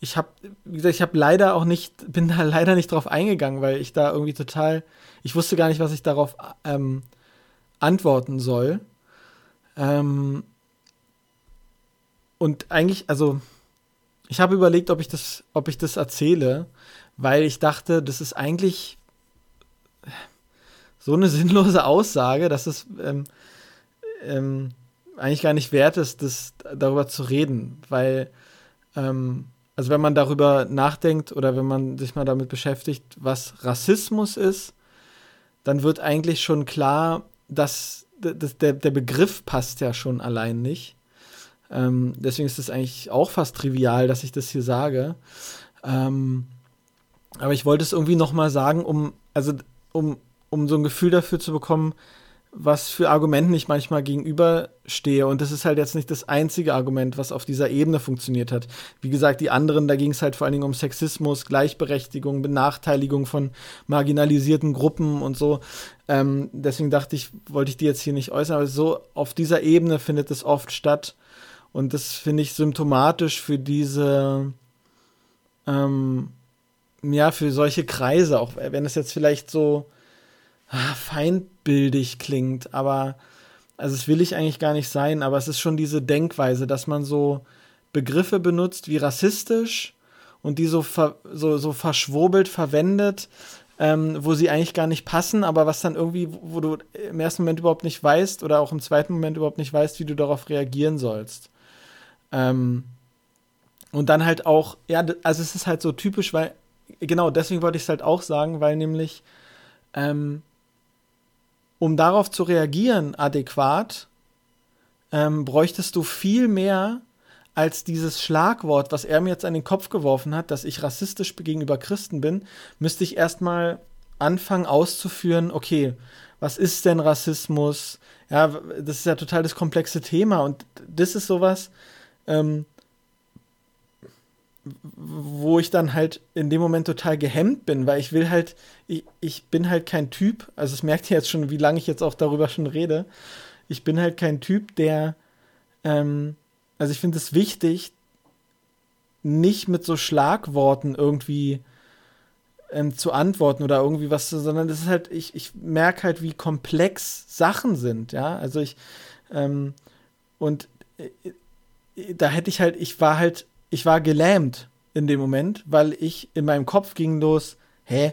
ich habe, wie gesagt, ich habe leider auch nicht, bin da leider nicht drauf eingegangen, weil ich da irgendwie total, ich wusste gar nicht, was ich darauf ähm, antworten soll. Ähm, und eigentlich, also ich habe überlegt, ob ich das, ob ich das erzähle, weil ich dachte, das ist eigentlich so eine sinnlose Aussage, dass es ähm, ähm, eigentlich gar nicht wert ist, das, darüber zu reden, weil, ähm, also wenn man darüber nachdenkt oder wenn man sich mal damit beschäftigt, was Rassismus ist, dann wird eigentlich schon klar, dass, dass der, der Begriff passt ja schon allein nicht. Ähm, deswegen ist es eigentlich auch fast trivial, dass ich das hier sage. Ähm, aber ich wollte es irgendwie noch mal sagen, um, also um, um so ein Gefühl dafür zu bekommen, was für Argumenten ich manchmal gegenüberstehe. Und das ist halt jetzt nicht das einzige Argument, was auf dieser Ebene funktioniert hat. Wie gesagt, die anderen, da ging es halt vor allen Dingen um Sexismus, Gleichberechtigung, Benachteiligung von marginalisierten Gruppen und so. Ähm, deswegen dachte ich, wollte ich die jetzt hier nicht äußern, aber so auf dieser Ebene findet es oft statt. Und das finde ich symptomatisch für diese, ähm, ja, für solche Kreise, auch wenn es jetzt vielleicht so feindbildig klingt, aber also es will ich eigentlich gar nicht sein, aber es ist schon diese Denkweise, dass man so Begriffe benutzt wie rassistisch und die so, ver, so, so verschwurbelt verwendet, ähm, wo sie eigentlich gar nicht passen, aber was dann irgendwie, wo du im ersten Moment überhaupt nicht weißt oder auch im zweiten Moment überhaupt nicht weißt, wie du darauf reagieren sollst. Ähm, und dann halt auch, ja, also es ist halt so typisch, weil, genau, deswegen wollte ich es halt auch sagen, weil nämlich ähm, um darauf zu reagieren adäquat, ähm, bräuchtest du viel mehr als dieses Schlagwort, was er mir jetzt an den Kopf geworfen hat, dass ich rassistisch gegenüber Christen bin, müsste ich erstmal anfangen auszuführen, okay, was ist denn Rassismus? Ja, das ist ja total das komplexe Thema und das ist sowas, ähm, wo ich dann halt in dem Moment total gehemmt bin, weil ich will halt, ich, ich bin halt kein Typ, also es merkt ihr jetzt schon, wie lange ich jetzt auch darüber schon rede. Ich bin halt kein Typ, der, ähm, also ich finde es wichtig, nicht mit so Schlagworten irgendwie ähm, zu antworten oder irgendwie was, sondern das ist halt, ich, ich merke halt, wie komplex Sachen sind, ja. Also ich, ähm, und äh, äh da hätte ich halt, ich war halt ich war gelähmt in dem Moment, weil ich in meinem Kopf ging los, hä,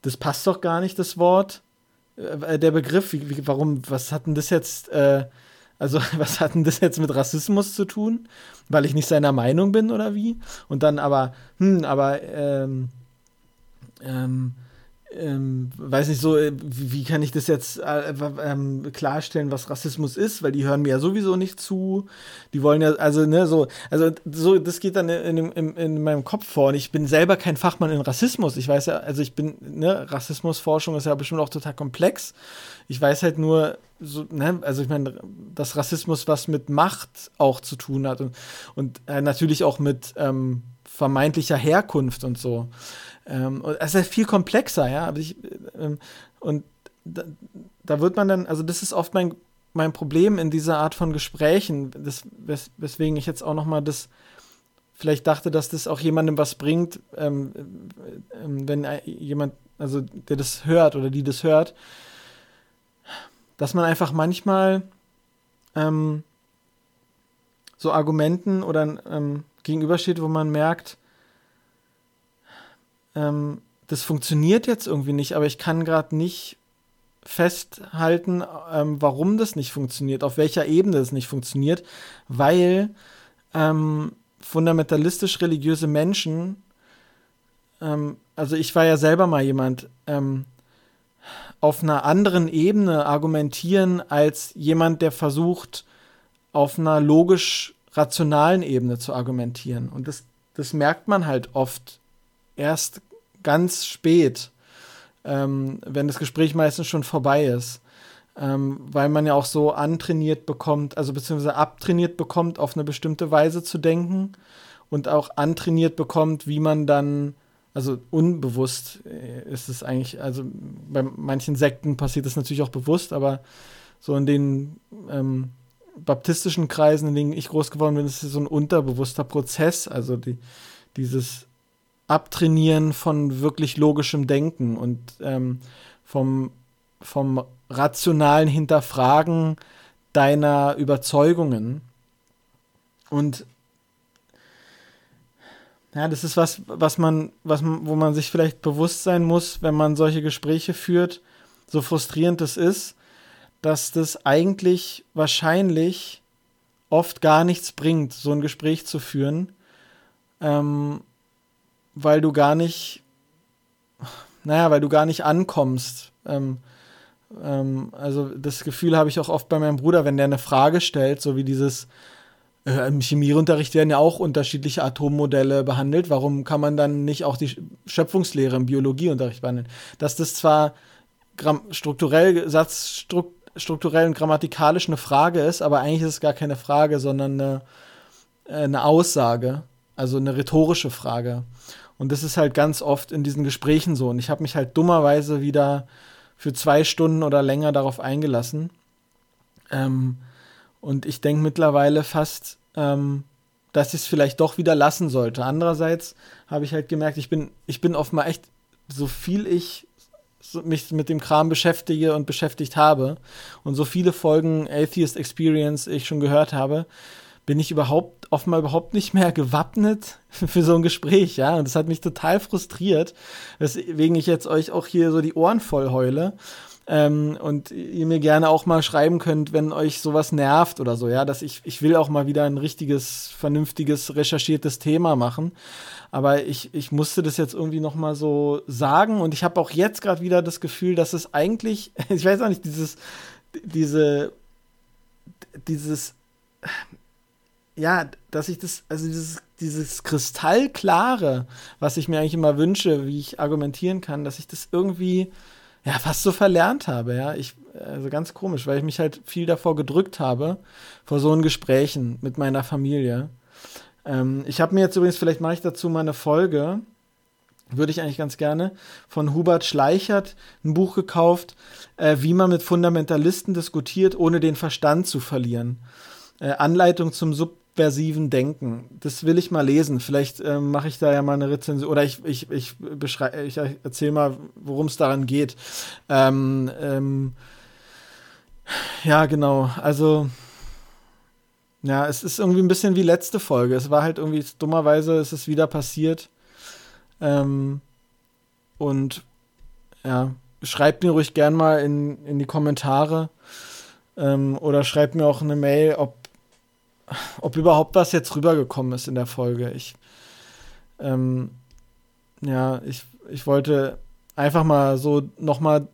das passt doch gar nicht, das Wort, äh, der Begriff, wie, wie, warum, was hat denn das jetzt, äh, also was hat denn das jetzt mit Rassismus zu tun? Weil ich nicht seiner Meinung bin oder wie? Und dann aber, hm, aber, ähm, ähm, ähm, weiß nicht so, äh, wie, wie, kann ich das jetzt äh, ähm, klarstellen, was Rassismus ist, weil die hören mir ja sowieso nicht zu. Die wollen ja, also, ne, so, also so, das geht dann in, in, in, in meinem Kopf vor. Und ich bin selber kein Fachmann in Rassismus. Ich weiß ja, also ich bin, ne, Rassismusforschung ist ja bestimmt auch total komplex. Ich weiß halt nur, so, ne, also ich meine, dass Rassismus was mit Macht auch zu tun hat und, und äh, natürlich auch mit ähm, vermeintlicher Herkunft und so. Ähm, es ist viel komplexer, ja. Aber ich, ähm, und da, da, wird man dann, also das ist oft mein, mein Problem in dieser Art von Gesprächen, das, wes, weswegen ich jetzt auch noch mal das vielleicht dachte, dass das auch jemandem was bringt, ähm, ähm wenn jemand, also der das hört oder die das hört, dass man einfach manchmal ähm, so Argumenten oder ähm, gegenübersteht, wo man merkt, ähm, das funktioniert jetzt irgendwie nicht, aber ich kann gerade nicht festhalten, ähm, warum das nicht funktioniert, auf welcher Ebene es nicht funktioniert, weil ähm, fundamentalistisch religiöse Menschen, ähm, also ich war ja selber mal jemand, ähm, auf einer anderen Ebene argumentieren als jemand, der versucht, auf einer logisch rationalen Ebene zu argumentieren. Und das, das merkt man halt oft erst ganz spät, ähm, wenn das Gespräch meistens schon vorbei ist. Ähm, weil man ja auch so antrainiert bekommt, also beziehungsweise abtrainiert bekommt, auf eine bestimmte Weise zu denken und auch antrainiert bekommt, wie man dann, also unbewusst äh, ist es eigentlich, also bei manchen Sekten passiert das natürlich auch bewusst, aber so in den ähm, baptistischen Kreisen, in denen ich groß geworden bin, ist es so ein unterbewusster Prozess, also die, dieses Abtrainieren von wirklich logischem Denken und ähm, vom, vom rationalen Hinterfragen deiner Überzeugungen. Und ja, das ist was, was man, was wo man sich vielleicht bewusst sein muss, wenn man solche Gespräche führt, so frustrierend es ist, dass das eigentlich wahrscheinlich oft gar nichts bringt, so ein Gespräch zu führen, ähm, weil du gar nicht, naja, weil du gar nicht ankommst. Ähm, ähm, also das Gefühl habe ich auch oft bei meinem Bruder, wenn der eine Frage stellt, so wie dieses, äh, im Chemieunterricht werden ja auch unterschiedliche Atommodelle behandelt. Warum kann man dann nicht auch die Schöpfungslehre im Biologieunterricht behandeln? Dass das zwar strukturell, Satzstruktur strukturell und grammatikalisch eine Frage ist, aber eigentlich ist es gar keine Frage, sondern eine, äh, eine Aussage, also eine rhetorische Frage. Und das ist halt ganz oft in diesen Gesprächen so. Und ich habe mich halt dummerweise wieder für zwei Stunden oder länger darauf eingelassen. Ähm, und ich denke mittlerweile fast, ähm, dass ich es vielleicht doch wieder lassen sollte. Andererseits habe ich halt gemerkt, ich bin, ich bin oft mal echt, so viel ich mich mit dem Kram beschäftige und beschäftigt habe und so viele Folgen Atheist Experience ich schon gehört habe, bin ich überhaupt mal überhaupt nicht mehr gewappnet für so ein Gespräch, ja. Und das hat mich total frustriert, weswegen ich jetzt euch auch hier so die Ohren voll heule. Ähm, und ihr mir gerne auch mal schreiben könnt, wenn euch sowas nervt oder so, ja, dass ich, ich will auch mal wieder ein richtiges, vernünftiges, recherchiertes Thema machen. Aber ich, ich musste das jetzt irgendwie noch mal so sagen und ich habe auch jetzt gerade wieder das Gefühl, dass es eigentlich, ich weiß auch nicht, dieses, diese, dieses, ja, dass ich das, also dieses, dieses Kristallklare, was ich mir eigentlich immer wünsche, wie ich argumentieren kann, dass ich das irgendwie ja, fast so verlernt habe, ja. Ich, also ganz komisch, weil ich mich halt viel davor gedrückt habe, vor so Gesprächen mit meiner Familie. Ähm, ich habe mir jetzt übrigens, vielleicht mache ich dazu mal eine Folge, würde ich eigentlich ganz gerne, von Hubert Schleichert ein Buch gekauft, äh, wie man mit Fundamentalisten diskutiert, ohne den Verstand zu verlieren. Äh, Anleitung zum Sub subversiven Denken. Das will ich mal lesen. Vielleicht ähm, mache ich da ja mal eine Rezension oder ich, ich, ich, ich erzähle mal, worum es daran geht. Ähm, ähm, ja, genau. Also, ja, es ist irgendwie ein bisschen wie letzte Folge. Es war halt irgendwie, dummerweise ist es wieder passiert. Ähm, und ja, schreibt mir ruhig gern mal in, in die Kommentare ähm, oder schreibt mir auch eine Mail, ob ob überhaupt was jetzt rübergekommen ist in der Folge. Ich, ähm, ja, ich, ich wollte einfach mal so nochmal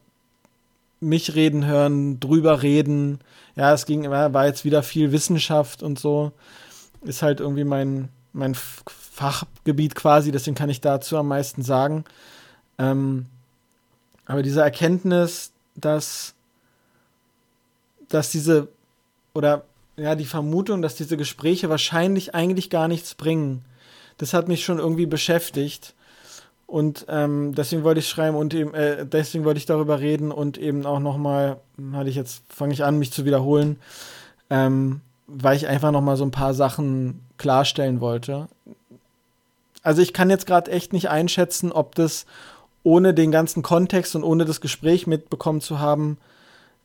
mich reden hören, drüber reden. Ja, es ging, war jetzt wieder viel Wissenschaft und so. Ist halt irgendwie mein, mein Fachgebiet quasi, deswegen kann ich dazu am meisten sagen. Ähm, aber diese Erkenntnis, dass, dass diese, oder ja, die Vermutung, dass diese Gespräche wahrscheinlich eigentlich gar nichts bringen. Das hat mich schon irgendwie beschäftigt. Und ähm, deswegen wollte ich schreiben und eben, äh, deswegen wollte ich darüber reden und eben auch nochmal, hatte ich jetzt, fange ich an, mich zu wiederholen, ähm, weil ich einfach nochmal so ein paar Sachen klarstellen wollte. Also ich kann jetzt gerade echt nicht einschätzen, ob das ohne den ganzen Kontext und ohne das Gespräch mitbekommen zu haben,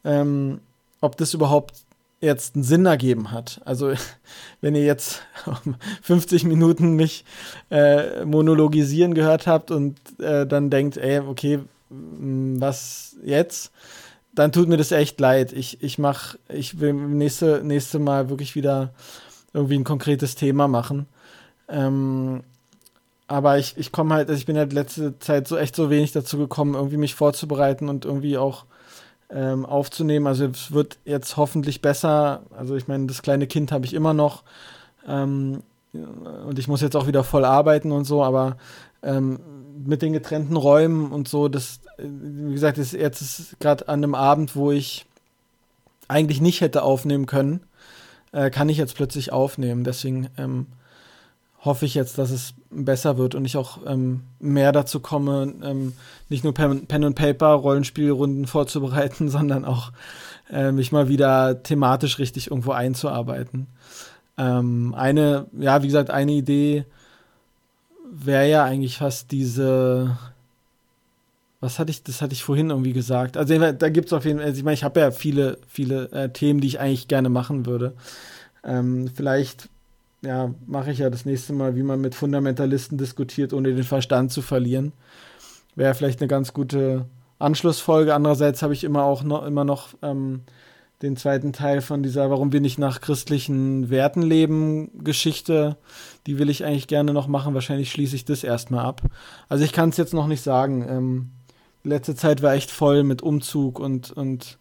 ähm, ob das überhaupt jetzt einen Sinn ergeben hat. Also wenn ihr jetzt 50 Minuten mich äh, monologisieren gehört habt und äh, dann denkt, ey, okay, was jetzt? Dann tut mir das echt leid. Ich, ich mach, ich will nächste, nächste Mal wirklich wieder irgendwie ein konkretes Thema machen. Ähm, aber ich, ich komme halt, also ich bin halt letzte Zeit so echt so wenig dazu gekommen, irgendwie mich vorzubereiten und irgendwie auch ähm, aufzunehmen. Also es wird jetzt hoffentlich besser. Also ich meine, das kleine Kind habe ich immer noch. Ähm, und ich muss jetzt auch wieder voll arbeiten und so, aber ähm, mit den getrennten Räumen und so, das, wie gesagt, ist jetzt ist gerade an einem Abend, wo ich eigentlich nicht hätte aufnehmen können, äh, kann ich jetzt plötzlich aufnehmen. Deswegen ähm, hoffe ich jetzt, dass es besser wird und ich auch ähm, mehr dazu komme, ähm, nicht nur Pen, and Paper Rollenspielrunden vorzubereiten, sondern auch äh, mich mal wieder thematisch richtig irgendwo einzuarbeiten. Ähm, eine, ja, wie gesagt, eine Idee wäre ja eigentlich fast diese, was hatte ich, das hatte ich vorhin irgendwie gesagt. Also da gibt es auf jeden Fall, also ich meine, ich habe ja viele, viele äh, Themen, die ich eigentlich gerne machen würde. Ähm, vielleicht ja, mache ich ja das nächste Mal, wie man mit Fundamentalisten diskutiert, ohne den Verstand zu verlieren. Wäre vielleicht eine ganz gute Anschlussfolge. Andererseits habe ich immer auch noch, immer noch ähm, den zweiten Teil von dieser Warum wir nicht nach christlichen Werten leben Geschichte. Die will ich eigentlich gerne noch machen. Wahrscheinlich schließe ich das erstmal ab. Also ich kann es jetzt noch nicht sagen. Ähm, letzte Zeit war echt voll mit Umzug und, und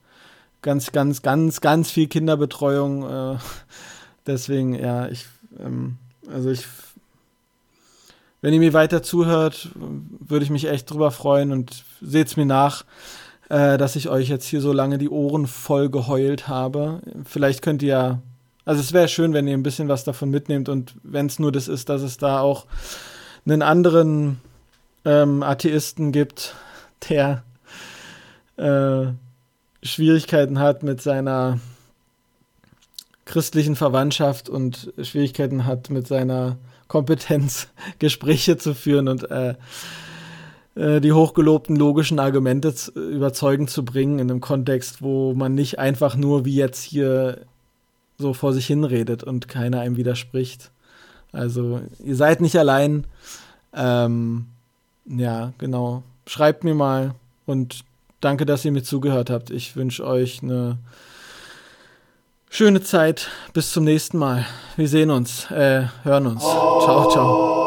ganz, ganz, ganz, ganz viel Kinderbetreuung. Äh, deswegen, ja, ich ähm, also ich, wenn ihr mir weiter zuhört, würde ich mich echt drüber freuen und seht es mir nach. äh, dass ich euch jetzt hier so lange die Ohren voll geheult habe. Vielleicht könnt ihr ja, also es wäre schön, wenn ihr ein bisschen was davon mitnehmt und wenn es nur das ist, dass es da auch einen anderen ähm, Atheisten gibt, der äh, Schwierigkeiten hat mit seiner christlichen Verwandtschaft und Schwierigkeiten hat mit seiner Kompetenz, Gespräche zu führen und äh, äh, die hochgelobten logischen Argumente überzeugend zu bringen in einem Kontext, wo man nicht einfach nur wie jetzt hier so vor sich hinredet und keiner einem widerspricht. Also ihr seid nicht allein. Ähm, ja, genau. Schreibt mir mal und danke, dass ihr mir zugehört habt. Ich wünsche euch eine schöne Zeit. Bis zum nächsten Mal. Wir sehen uns, äh, hören uns. Ciao, ciao.